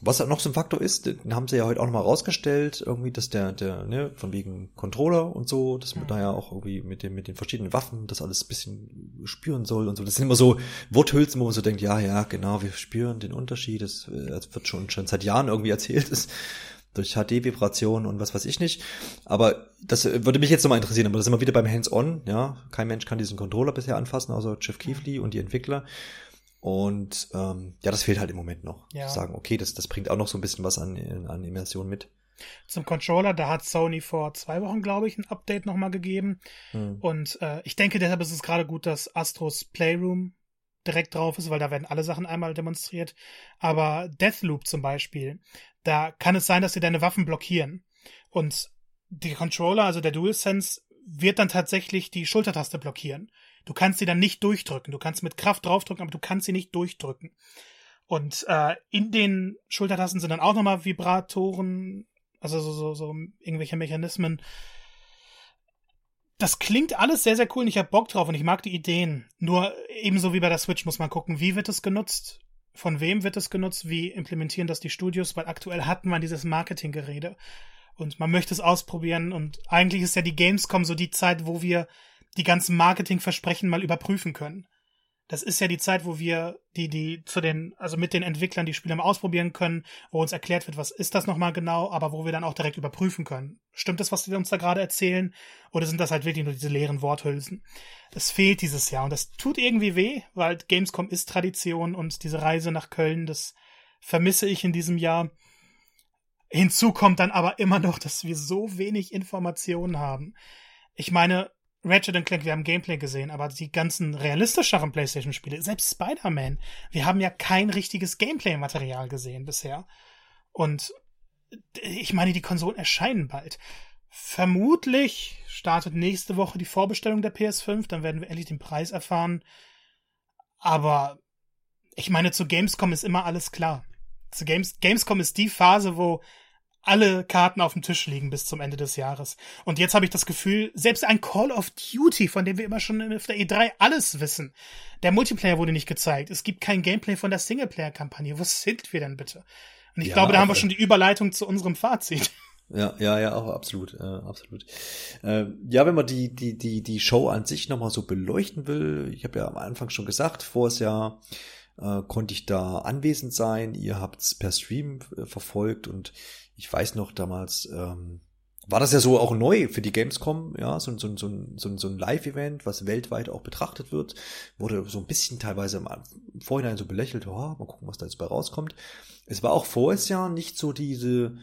was halt noch so ein Faktor ist, den haben sie ja heute auch nochmal rausgestellt, irgendwie, dass der, der, ne, von wegen Controller und so, dass man mhm. da ja auch irgendwie mit dem, mit den verschiedenen Waffen das alles ein bisschen spüren soll und so. Das sind immer so Worthülsen, wo man so denkt, ja, ja, genau, wir spüren den Unterschied, das, das wird schon, schon seit Jahren irgendwie erzählt, ist durch HD-Vibration und was weiß ich nicht. Aber das würde mich jetzt nochmal interessieren, aber das sind wir wieder beim Hands-on, ja. Kein Mensch kann diesen Controller bisher anfassen, außer Jeff Keefley und die Entwickler. Und ähm, ja, das fehlt halt im Moment noch. Ja. Sagen, okay, das, das bringt auch noch so ein bisschen was an, an Immersion mit. Zum Controller, da hat Sony vor zwei Wochen, glaube ich, ein Update nochmal gegeben. Hm. Und äh, ich denke, deshalb ist es gerade gut, dass Astros Playroom direkt drauf ist, weil da werden alle Sachen einmal demonstriert. Aber Deathloop zum Beispiel, da kann es sein, dass sie deine Waffen blockieren. Und die Controller, also der DualSense, wird dann tatsächlich die Schultertaste blockieren. Du kannst sie dann nicht durchdrücken. Du kannst mit Kraft draufdrücken, aber du kannst sie nicht durchdrücken. Und äh, in den Schultertasten sind dann auch nochmal Vibratoren, also so, so, so irgendwelche Mechanismen. Das klingt alles sehr, sehr cool und ich habe Bock drauf und ich mag die Ideen. Nur ebenso wie bei der Switch muss man gucken, wie wird es genutzt? Von wem wird es genutzt? Wie implementieren das die Studios? Weil aktuell hat man dieses Marketinggerede und man möchte es ausprobieren und eigentlich ist ja die Gamescom so die Zeit, wo wir die ganzen Marketingversprechen mal überprüfen können. Das ist ja die Zeit, wo wir die, die zu den, also mit den Entwicklern die Spiele mal ausprobieren können, wo uns erklärt wird, was ist das nochmal genau, aber wo wir dann auch direkt überprüfen können. Stimmt das, was wir uns da gerade erzählen? Oder sind das halt wirklich nur diese leeren Worthülsen? Das fehlt dieses Jahr und das tut irgendwie weh, weil Gamescom ist Tradition und diese Reise nach Köln, das vermisse ich in diesem Jahr. Hinzu kommt dann aber immer noch, dass wir so wenig Informationen haben. Ich meine, Ratchet Clank, wir haben Gameplay gesehen, aber die ganzen realistischeren PlayStation-Spiele, selbst Spider-Man, wir haben ja kein richtiges Gameplay-Material gesehen bisher. Und ich meine, die Konsolen erscheinen bald. Vermutlich startet nächste Woche die Vorbestellung der PS5, dann werden wir endlich den Preis erfahren. Aber ich meine, zu Gamescom ist immer alles klar. Zu Games Gamescom ist die Phase, wo alle Karten auf dem Tisch liegen bis zum Ende des Jahres. Und jetzt habe ich das Gefühl, selbst ein Call of Duty, von dem wir immer schon auf der E3 alles wissen, der Multiplayer wurde nicht gezeigt. Es gibt kein Gameplay von der Singleplayer-Kampagne. Wo sind wir denn bitte? Und ich ja, glaube, da haben wir schon die Überleitung zu unserem Fazit. Ja, ja, ja, auch absolut, äh, absolut. Äh, ja, wenn man die, die, die, die Show an sich nochmal so beleuchten will, ich habe ja am Anfang schon gesagt, vor es ja äh, konnte ich da anwesend sein. Ihr habt's per Stream äh, verfolgt und ich weiß noch damals, ähm, war das ja so auch neu für die Gamescom, ja, so, so, so, so, so ein Live-Event, was weltweit auch betrachtet wird, wurde so ein bisschen teilweise im Vorhinein so belächelt, oh, mal gucken, was da jetzt bei rauskommt. Es war auch voriges Jahr nicht so diese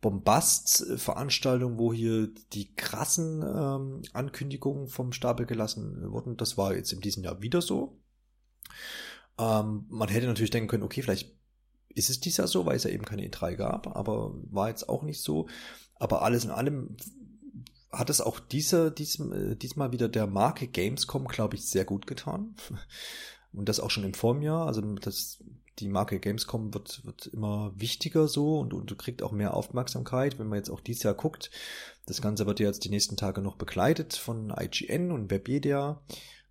Bombast-Veranstaltung, wo hier die krassen ähm, Ankündigungen vom Stapel gelassen wurden. Das war jetzt in diesem Jahr wieder so. Ähm, man hätte natürlich denken können, okay, vielleicht ist es dies Jahr so, weil es ja eben keine E3 gab, aber war jetzt auch nicht so. Aber alles in allem hat es auch dieser, diesem, äh, diesmal wieder der Marke Gamescom, glaube ich, sehr gut getan. Und das auch schon im Vorjahr. Also das, die Marke Gamescom wird, wird immer wichtiger so und, und kriegt auch mehr Aufmerksamkeit, wenn man jetzt auch dieses Jahr guckt. Das Ganze wird ja jetzt die nächsten Tage noch begleitet von IGN und Webedia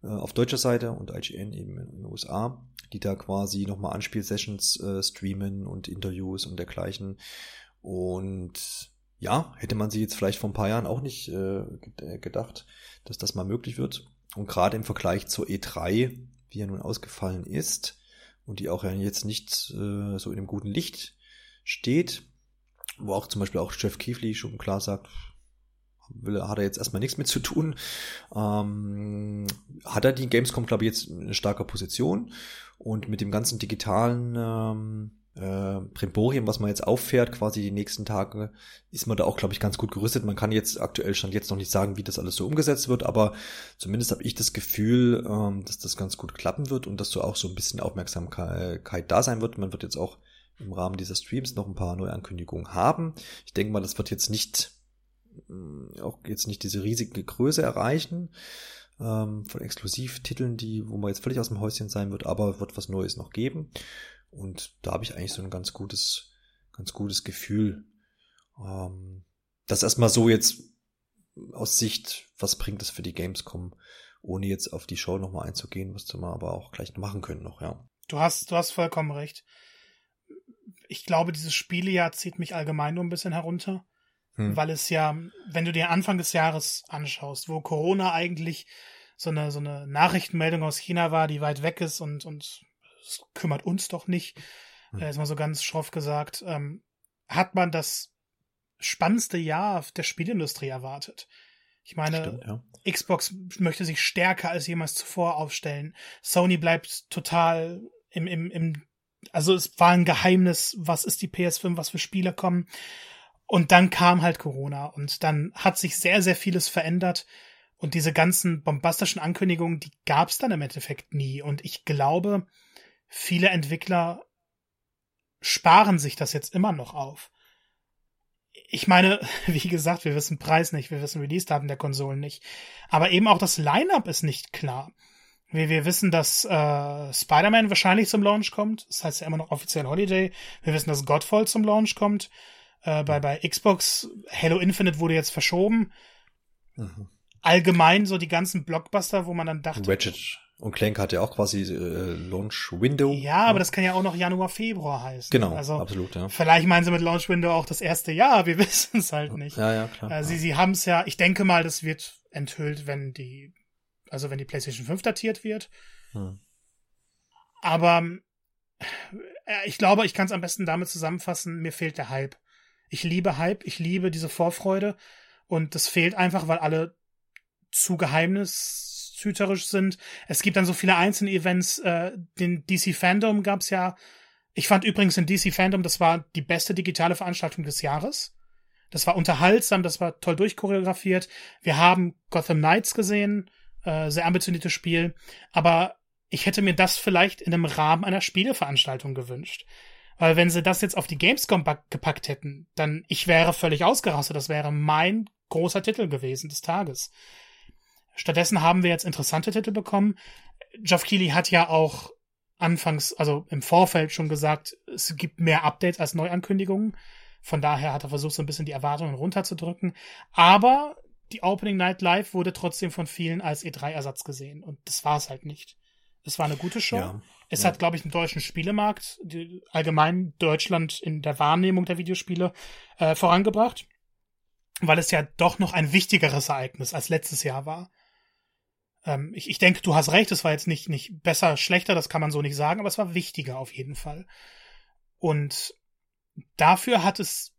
äh, auf deutscher Seite und IGN eben in den USA die da quasi nochmal Anspielsessions äh, streamen und Interviews und dergleichen. Und ja, hätte man sich jetzt vielleicht vor ein paar Jahren auch nicht äh, äh, gedacht, dass das mal möglich wird. Und gerade im Vergleich zur E3, wie er nun ausgefallen ist und die auch ja jetzt nicht äh, so in einem guten Licht steht, wo auch zum Beispiel auch Jeff Keefley schon klar sagt, will, hat er jetzt erstmal nichts mit zu tun. Ähm, hat er die Gamescom, glaube ich, jetzt eine starke Position und mit dem ganzen digitalen ähm, äh, Primborium, was man jetzt auffährt, quasi die nächsten Tage, ist man da auch, glaube ich, ganz gut gerüstet. Man kann jetzt aktuell schon jetzt noch nicht sagen, wie das alles so umgesetzt wird, aber zumindest habe ich das Gefühl, ähm, dass das ganz gut klappen wird und dass so auch so ein bisschen Aufmerksamkeit da sein wird. Man wird jetzt auch im Rahmen dieser Streams noch ein paar neue Ankündigungen haben. Ich denke mal, das wird jetzt nicht auch jetzt nicht diese riesige Größe erreichen ähm, von Exklusivtiteln, die, wo man jetzt völlig aus dem Häuschen sein wird, aber wird was Neues noch geben. Und da habe ich eigentlich so ein ganz gutes, ganz gutes Gefühl. Ähm, das erstmal so jetzt aus Sicht, was bringt das für die Gamescom, ohne jetzt auf die Show nochmal einzugehen, was wir aber auch gleich machen können noch, ja. Du hast, du hast vollkommen recht. Ich glaube, dieses Spielejahr zieht mich allgemein nur ein bisschen herunter, hm. weil es ja, wenn du dir Anfang des Jahres anschaust, wo Corona eigentlich so eine, so eine Nachrichtenmeldung aus China war, die weit weg ist und, und es kümmert uns doch nicht, mhm. äh, ist mal so ganz schroff gesagt, ähm, hat man das spannendste Jahr der Spielindustrie erwartet. Ich meine, Stimmt, ja. Xbox möchte sich stärker als jemals zuvor aufstellen. Sony bleibt total im, im, im, also es war ein Geheimnis, was ist die PS5, was für Spiele kommen. Und dann kam halt Corona und dann hat sich sehr, sehr vieles verändert. Und diese ganzen bombastischen Ankündigungen, die gab es dann im Endeffekt nie. Und ich glaube, viele Entwickler sparen sich das jetzt immer noch auf. Ich meine, wie gesagt, wir wissen Preis nicht, wir wissen Release-Daten der Konsolen nicht. Aber eben auch das Line-up ist nicht klar. Wir, wir wissen, dass äh, Spider-Man wahrscheinlich zum Launch kommt. Das heißt ja immer noch offiziell Holiday. Wir wissen, dass Godfall zum Launch kommt. Äh, bei, bei Xbox Halo Infinite wurde jetzt verschoben. Mhm allgemein so die ganzen Blockbuster, wo man dann dachte. Ratchet und Clank hat ja auch quasi äh, Launch Window. Ja, aber das kann ja auch noch Januar, Februar heißen. Genau, also, absolut, ja. Vielleicht meinen sie mit Launch Window auch das erste Jahr, wir wissen es halt nicht. Ja, ja, klar. Äh, sie sie haben es ja, ich denke mal, das wird enthüllt, wenn die, also wenn die PlayStation 5 datiert wird. Hm. Aber äh, ich glaube, ich kann es am besten damit zusammenfassen, mir fehlt der Hype. Ich liebe Hype, ich liebe diese Vorfreude und das fehlt einfach, weil alle zu geheimnishüterisch sind. Es gibt dann so viele einzelne Events. Äh, den DC Fandom gab's ja. Ich fand übrigens den DC Fandom, das war die beste digitale Veranstaltung des Jahres. Das war unterhaltsam, das war toll durchchoreografiert. Wir haben Gotham Knights gesehen, äh, sehr ambitioniertes Spiel. Aber ich hätte mir das vielleicht in einem Rahmen einer Spieleveranstaltung gewünscht. Weil wenn sie das jetzt auf die Gamescom gepackt hätten, dann ich wäre völlig ausgerastet. Das wäre mein großer Titel gewesen des Tages. Stattdessen haben wir jetzt interessante Titel bekommen. Geoff Keighley hat ja auch anfangs, also im Vorfeld schon gesagt, es gibt mehr Updates als Neuankündigungen. Von daher hat er versucht, so ein bisschen die Erwartungen runterzudrücken. Aber die Opening Night Live wurde trotzdem von vielen als E3-Ersatz gesehen. Und das war es halt nicht. Es war eine gute Show. Ja, es ja. hat, glaube ich, den deutschen Spielemarkt, die, allgemein Deutschland in der Wahrnehmung der Videospiele äh, vorangebracht, weil es ja doch noch ein wichtigeres Ereignis als letztes Jahr war. Ähm, ich, ich denke, du hast recht, es war jetzt nicht, nicht besser, schlechter, das kann man so nicht sagen, aber es war wichtiger auf jeden Fall. Und dafür hat es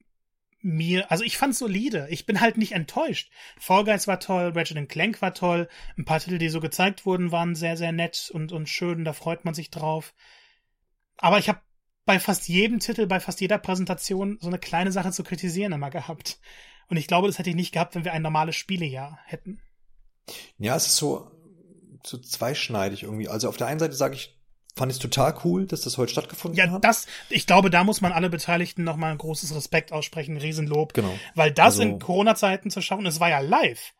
mir, also ich fand's solide. Ich bin halt nicht enttäuscht. Fall Guys war toll, Ratchet Clank war toll, ein paar Titel, die so gezeigt wurden, waren sehr, sehr nett und, und schön, da freut man sich drauf. Aber ich habe bei fast jedem Titel, bei fast jeder Präsentation so eine kleine Sache zu kritisieren immer gehabt. Und ich glaube, das hätte ich nicht gehabt, wenn wir ein normales Spielejahr hätten. Ja, es ist so, so zweischneidig irgendwie. Also auf der einen Seite sage ich, fand ich total cool, dass das heute stattgefunden ja, hat. Ja, das, ich glaube, da muss man alle Beteiligten nochmal ein großes Respekt aussprechen, Riesenlob. Genau. Weil das also, in Corona-Zeiten zu schaffen, es war ja live.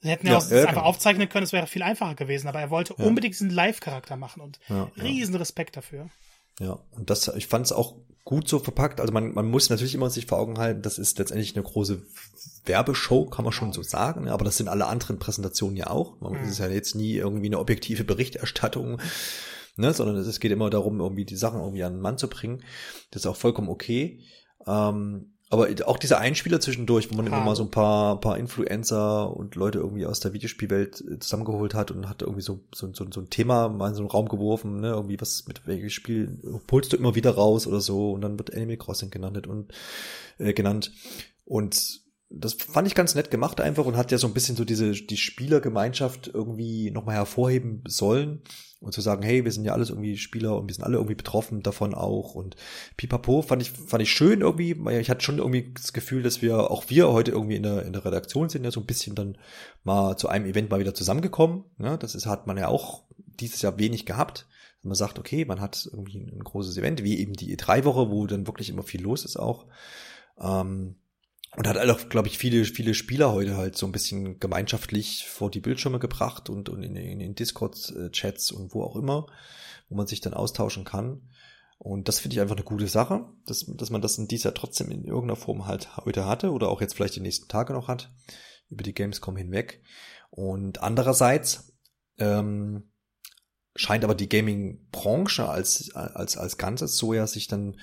Sie hätten ja, ja auch ja, einfach genau. aufzeichnen können, es wäre viel einfacher gewesen, aber er wollte ja. unbedingt diesen Live-Charakter machen und ja, riesen Respekt dafür. Ja, und das, ich fand es auch gut so verpackt. Also man, man muss natürlich immer sich vor Augen halten, das ist letztendlich eine große Werbeshow, kann man schon so sagen. Aber das sind alle anderen Präsentationen ja auch. Man mhm. ist ja jetzt nie irgendwie eine objektive Berichterstattung ne, sondern es geht immer darum, irgendwie die Sachen irgendwie an den Mann zu bringen. Das ist auch vollkommen okay. Ähm, aber auch dieser Einspieler zwischendurch, wo man immer mal so ein paar, paar Influencer und Leute irgendwie aus der Videospielwelt äh, zusammengeholt hat und hat irgendwie so, so, so, so ein Thema mal in so einen Raum geworfen, ne, irgendwie was mit welches Spiel holst du immer wieder raus oder so und dann wird Animal Crossing genannt und äh, genannt. Und das fand ich ganz nett gemacht einfach und hat ja so ein bisschen so diese, die Spielergemeinschaft irgendwie nochmal hervorheben sollen und zu sagen, hey, wir sind ja alles irgendwie Spieler und wir sind alle irgendwie betroffen davon auch. Und pipapo fand ich, fand ich schön irgendwie, ich hatte schon irgendwie das Gefühl, dass wir, auch wir heute irgendwie in der, in der Redaktion sind ja so ein bisschen dann mal zu einem Event mal wieder zusammengekommen, ja, das ist, hat man ja auch dieses Jahr wenig gehabt, man sagt, okay, man hat irgendwie ein großes Event, wie eben die E3-Woche, wo dann wirklich immer viel los ist auch, ähm, und hat auch, glaube ich, viele, viele Spieler heute halt so ein bisschen gemeinschaftlich vor die Bildschirme gebracht und, und in, in den Discord-Chats und wo auch immer, wo man sich dann austauschen kann. Und das finde ich einfach eine gute Sache, dass, dass man das in dieser trotzdem in irgendeiner Form halt heute hatte oder auch jetzt vielleicht die nächsten Tage noch hat, über die Gamescom hinweg. Und andererseits ähm, scheint aber die Gaming-Branche als, als, als Ganzes so ja sich dann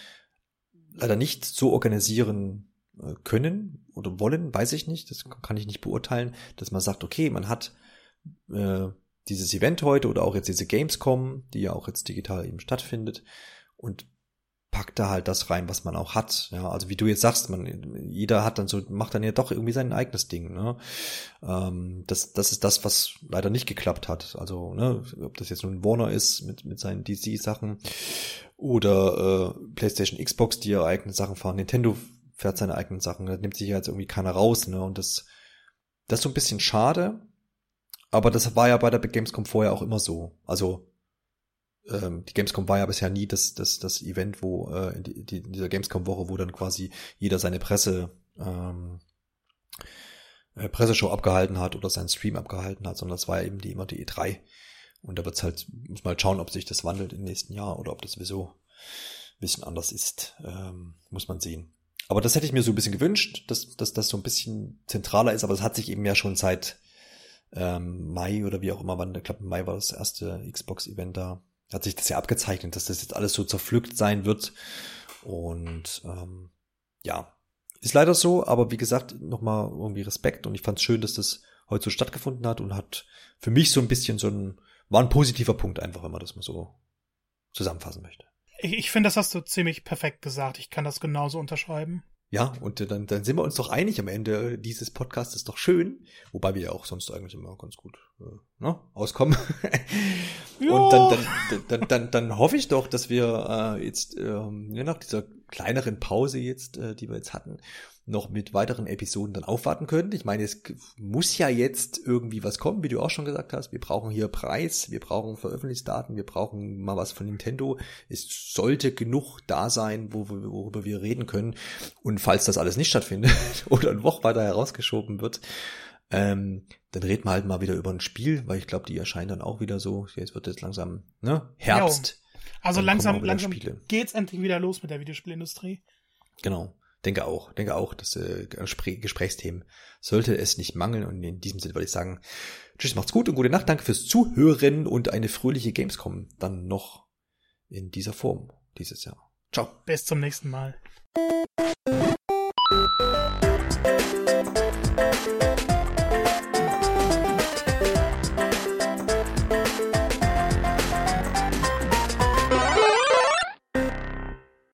leider nicht so organisieren können oder wollen, weiß ich nicht, das kann ich nicht beurteilen, dass man sagt, okay, man hat äh, dieses Event heute oder auch jetzt diese Gamescom, die ja auch jetzt digital eben stattfindet und packt da halt das rein, was man auch hat. Ja, also wie du jetzt sagst, man, jeder hat dann so, macht dann ja doch irgendwie sein eigenes Ding. Ne? Ähm, das, das ist das, was leider nicht geklappt hat. Also, ne, ob das jetzt nun Warner ist mit, mit seinen DC-Sachen oder äh, PlayStation, Xbox, die ihre eigenen Sachen fahren. Nintendo fährt seine eigenen Sachen. Da nimmt sich ja jetzt irgendwie keiner raus, ne? Und das, das ist so ein bisschen schade. Aber das war ja bei der Gamescom vorher auch immer so. Also ähm, die Gamescom war ja bisher nie das, das, das Event, wo äh, in, die, in dieser Gamescom-Woche, wo dann quasi jeder seine Presse ähm, äh, Presseshow abgehalten hat oder seinen Stream abgehalten hat, sondern das war ja eben die, immer die E3. Und da wird's halt, muss mal schauen, ob sich das wandelt im nächsten Jahr oder ob das sowieso ein bisschen anders ist. Ähm, muss man sehen. Aber das hätte ich mir so ein bisschen gewünscht, dass, dass das so ein bisschen zentraler ist, aber es hat sich eben ja schon seit ähm, Mai oder wie auch immer, wann, ich glaube Mai war das erste Xbox-Event da, hat sich das ja abgezeichnet, dass das jetzt alles so zerpflückt sein wird. Und ähm, ja, ist leider so, aber wie gesagt, nochmal irgendwie Respekt und ich fand es schön, dass das heute so stattgefunden hat und hat für mich so ein bisschen so ein, war ein positiver Punkt einfach, wenn man das mal so zusammenfassen möchte. Ich, finde, das hast du ziemlich perfekt gesagt. Ich kann das genauso unterschreiben. Ja, und dann, dann sind wir uns doch einig am Ende dieses Podcasts ist doch schön, wobei wir ja auch sonst eigentlich immer ganz gut äh, ne, auskommen. Und dann, dann, dann, dann, dann hoffe ich doch, dass wir äh, jetzt ähm, ja, nach dieser kleineren Pause jetzt, äh, die wir jetzt hatten, noch mit weiteren Episoden dann aufwarten können. Ich meine, es muss ja jetzt irgendwie was kommen, wie du auch schon gesagt hast. Wir brauchen hier Preis, wir brauchen Veröffentlichungsdaten, wir brauchen mal was von Nintendo. Es sollte genug da sein, worüber wir reden können. Und falls das alles nicht stattfindet oder ein Woche weiter herausgeschoben wird, ähm, dann reden wir halt mal wieder über ein Spiel, weil ich glaube, die erscheinen dann auch wieder so. Jetzt wird jetzt langsam ne Herbst. Jo. Also langsam, langsam Spiele. geht's endlich wieder los mit der Videospielindustrie. Genau. Denke auch, denke auch, dass äh, Gesprächsthemen sollte es nicht mangeln. Und in diesem Sinne würde ich sagen, tschüss, macht's gut und gute Nacht. Danke fürs Zuhören und eine fröhliche Gamescom dann noch in dieser Form dieses Jahr. Ciao. Bis zum nächsten Mal.